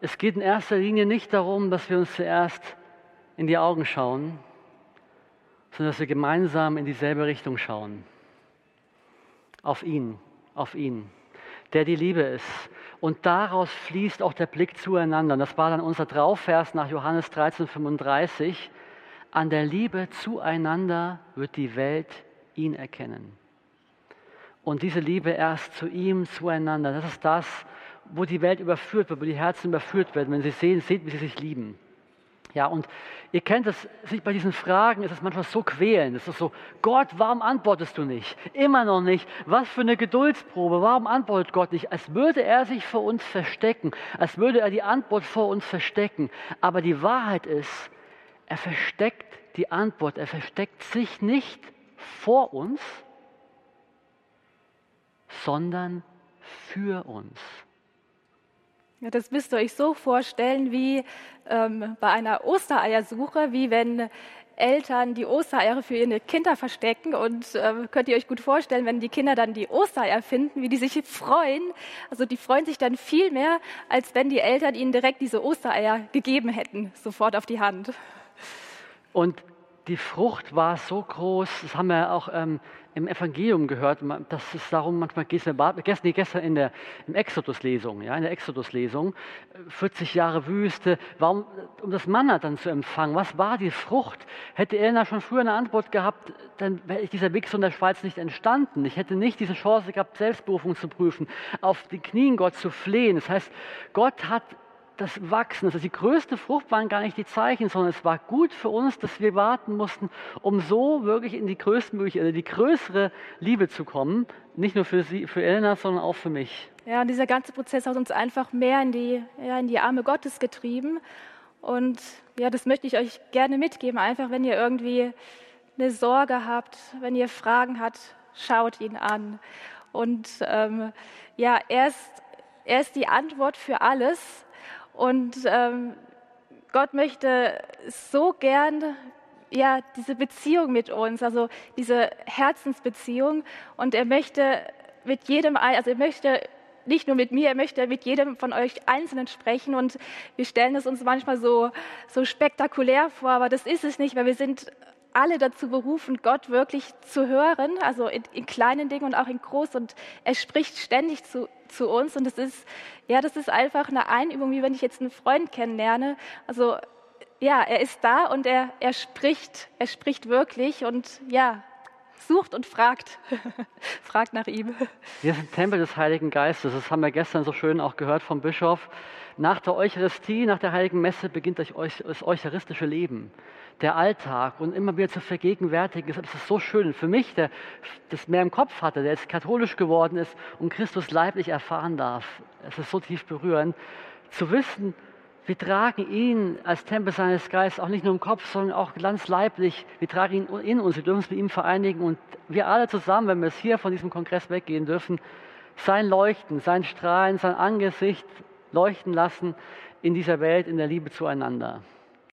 Es geht in erster Linie nicht darum, dass wir uns zuerst in die Augen schauen, sondern dass wir gemeinsam in dieselbe Richtung schauen. Auf ihn, auf ihn, der die Liebe ist. Und daraus fließt auch der Blick zueinander. Und das war dann unser Draufvers nach Johannes 13, 35. An der Liebe zueinander wird die Welt ihn erkennen. Und diese Liebe erst zu ihm, zueinander, das ist das, wo die Welt überführt wird, wo die Herzen überführt werden, wenn sie sehen, seht, wie sie sich lieben. Ja, und ihr kennt es, sich bei diesen Fragen ist es manchmal so quälend. Es ist so, Gott, warum antwortest du nicht? Immer noch nicht. Was für eine Geduldsprobe. Warum antwortet Gott nicht? Als würde er sich vor uns verstecken. Als würde er die Antwort vor uns verstecken. Aber die Wahrheit ist, er versteckt die Antwort. Er versteckt sich nicht vor uns, sondern für uns. Ja, das müsst ihr euch so vorstellen wie ähm, bei einer Ostereiersuche, wie wenn Eltern die Ostereier für ihre Kinder verstecken. Und äh, könnt ihr euch gut vorstellen, wenn die Kinder dann die Ostereier finden, wie die sich freuen. Also die freuen sich dann viel mehr, als wenn die Eltern ihnen direkt diese Ostereier gegeben hätten, sofort auf die Hand. Und die Frucht war so groß, das haben wir auch ähm, im Evangelium gehört, dass es darum manchmal gestern, gestern in der im Exodus-Lesung, ja, in der Exodus-Lesung, 40 Jahre Wüste, warum, um das Manna dann zu empfangen, was war die Frucht? Hätte Elena schon früher eine Antwort gehabt, dann wäre dieser Weg so in der Schweiz nicht entstanden. Ich hätte nicht diese Chance gehabt, Selbstberufung zu prüfen, auf die Knien Gott zu flehen. Das heißt, Gott hat das Wachsen. Also die größte Frucht waren gar nicht die Zeichen, sondern es war gut für uns, dass wir warten mussten, um so wirklich in die größtmögliche, also die größere Liebe zu kommen. Nicht nur für sie, für Elena, sondern auch für mich. Ja, und dieser ganze Prozess hat uns einfach mehr in die, ja, in die Arme Gottes getrieben. Und ja, das möchte ich euch gerne mitgeben. Einfach, wenn ihr irgendwie eine Sorge habt, wenn ihr Fragen habt, schaut ihn an. Und ähm, ja, er ist, er ist die Antwort für alles. Und ähm, Gott möchte so gern ja, diese Beziehung mit uns, also diese Herzensbeziehung. Und er möchte mit jedem, also er möchte nicht nur mit mir, er möchte mit jedem von euch Einzelnen sprechen. Und wir stellen es uns manchmal so, so spektakulär vor, aber das ist es nicht, weil wir sind alle dazu berufen, Gott wirklich zu hören, also in, in kleinen Dingen und auch in groß. Und er spricht ständig zu, zu uns. Und das ist, ja, das ist einfach eine Einübung, wie wenn ich jetzt einen Freund kennenlerne. Also, ja, er ist da und er, er spricht, er spricht wirklich und ja, sucht und fragt, fragt nach ihm. Wir sind Tempel des Heiligen Geistes. Das haben wir gestern so schön auch gehört vom Bischof. Nach der Eucharistie, nach der Heiligen Messe beginnt das eucharistische Leben der Alltag und immer wieder zu vergegenwärtigen. Das ist so schön. Für mich, der das mehr im Kopf hatte, der jetzt katholisch geworden ist und Christus leiblich erfahren darf. Es ist so tief berührend, zu wissen, wir tragen ihn als Tempel seines Geistes auch nicht nur im Kopf, sondern auch ganz leiblich. Wir tragen ihn in uns, wir dürfen uns mit ihm vereinigen und wir alle zusammen, wenn wir es hier von diesem Kongress weggehen dürfen, sein Leuchten, sein Strahlen, sein Angesicht leuchten lassen in dieser Welt, in der Liebe zueinander.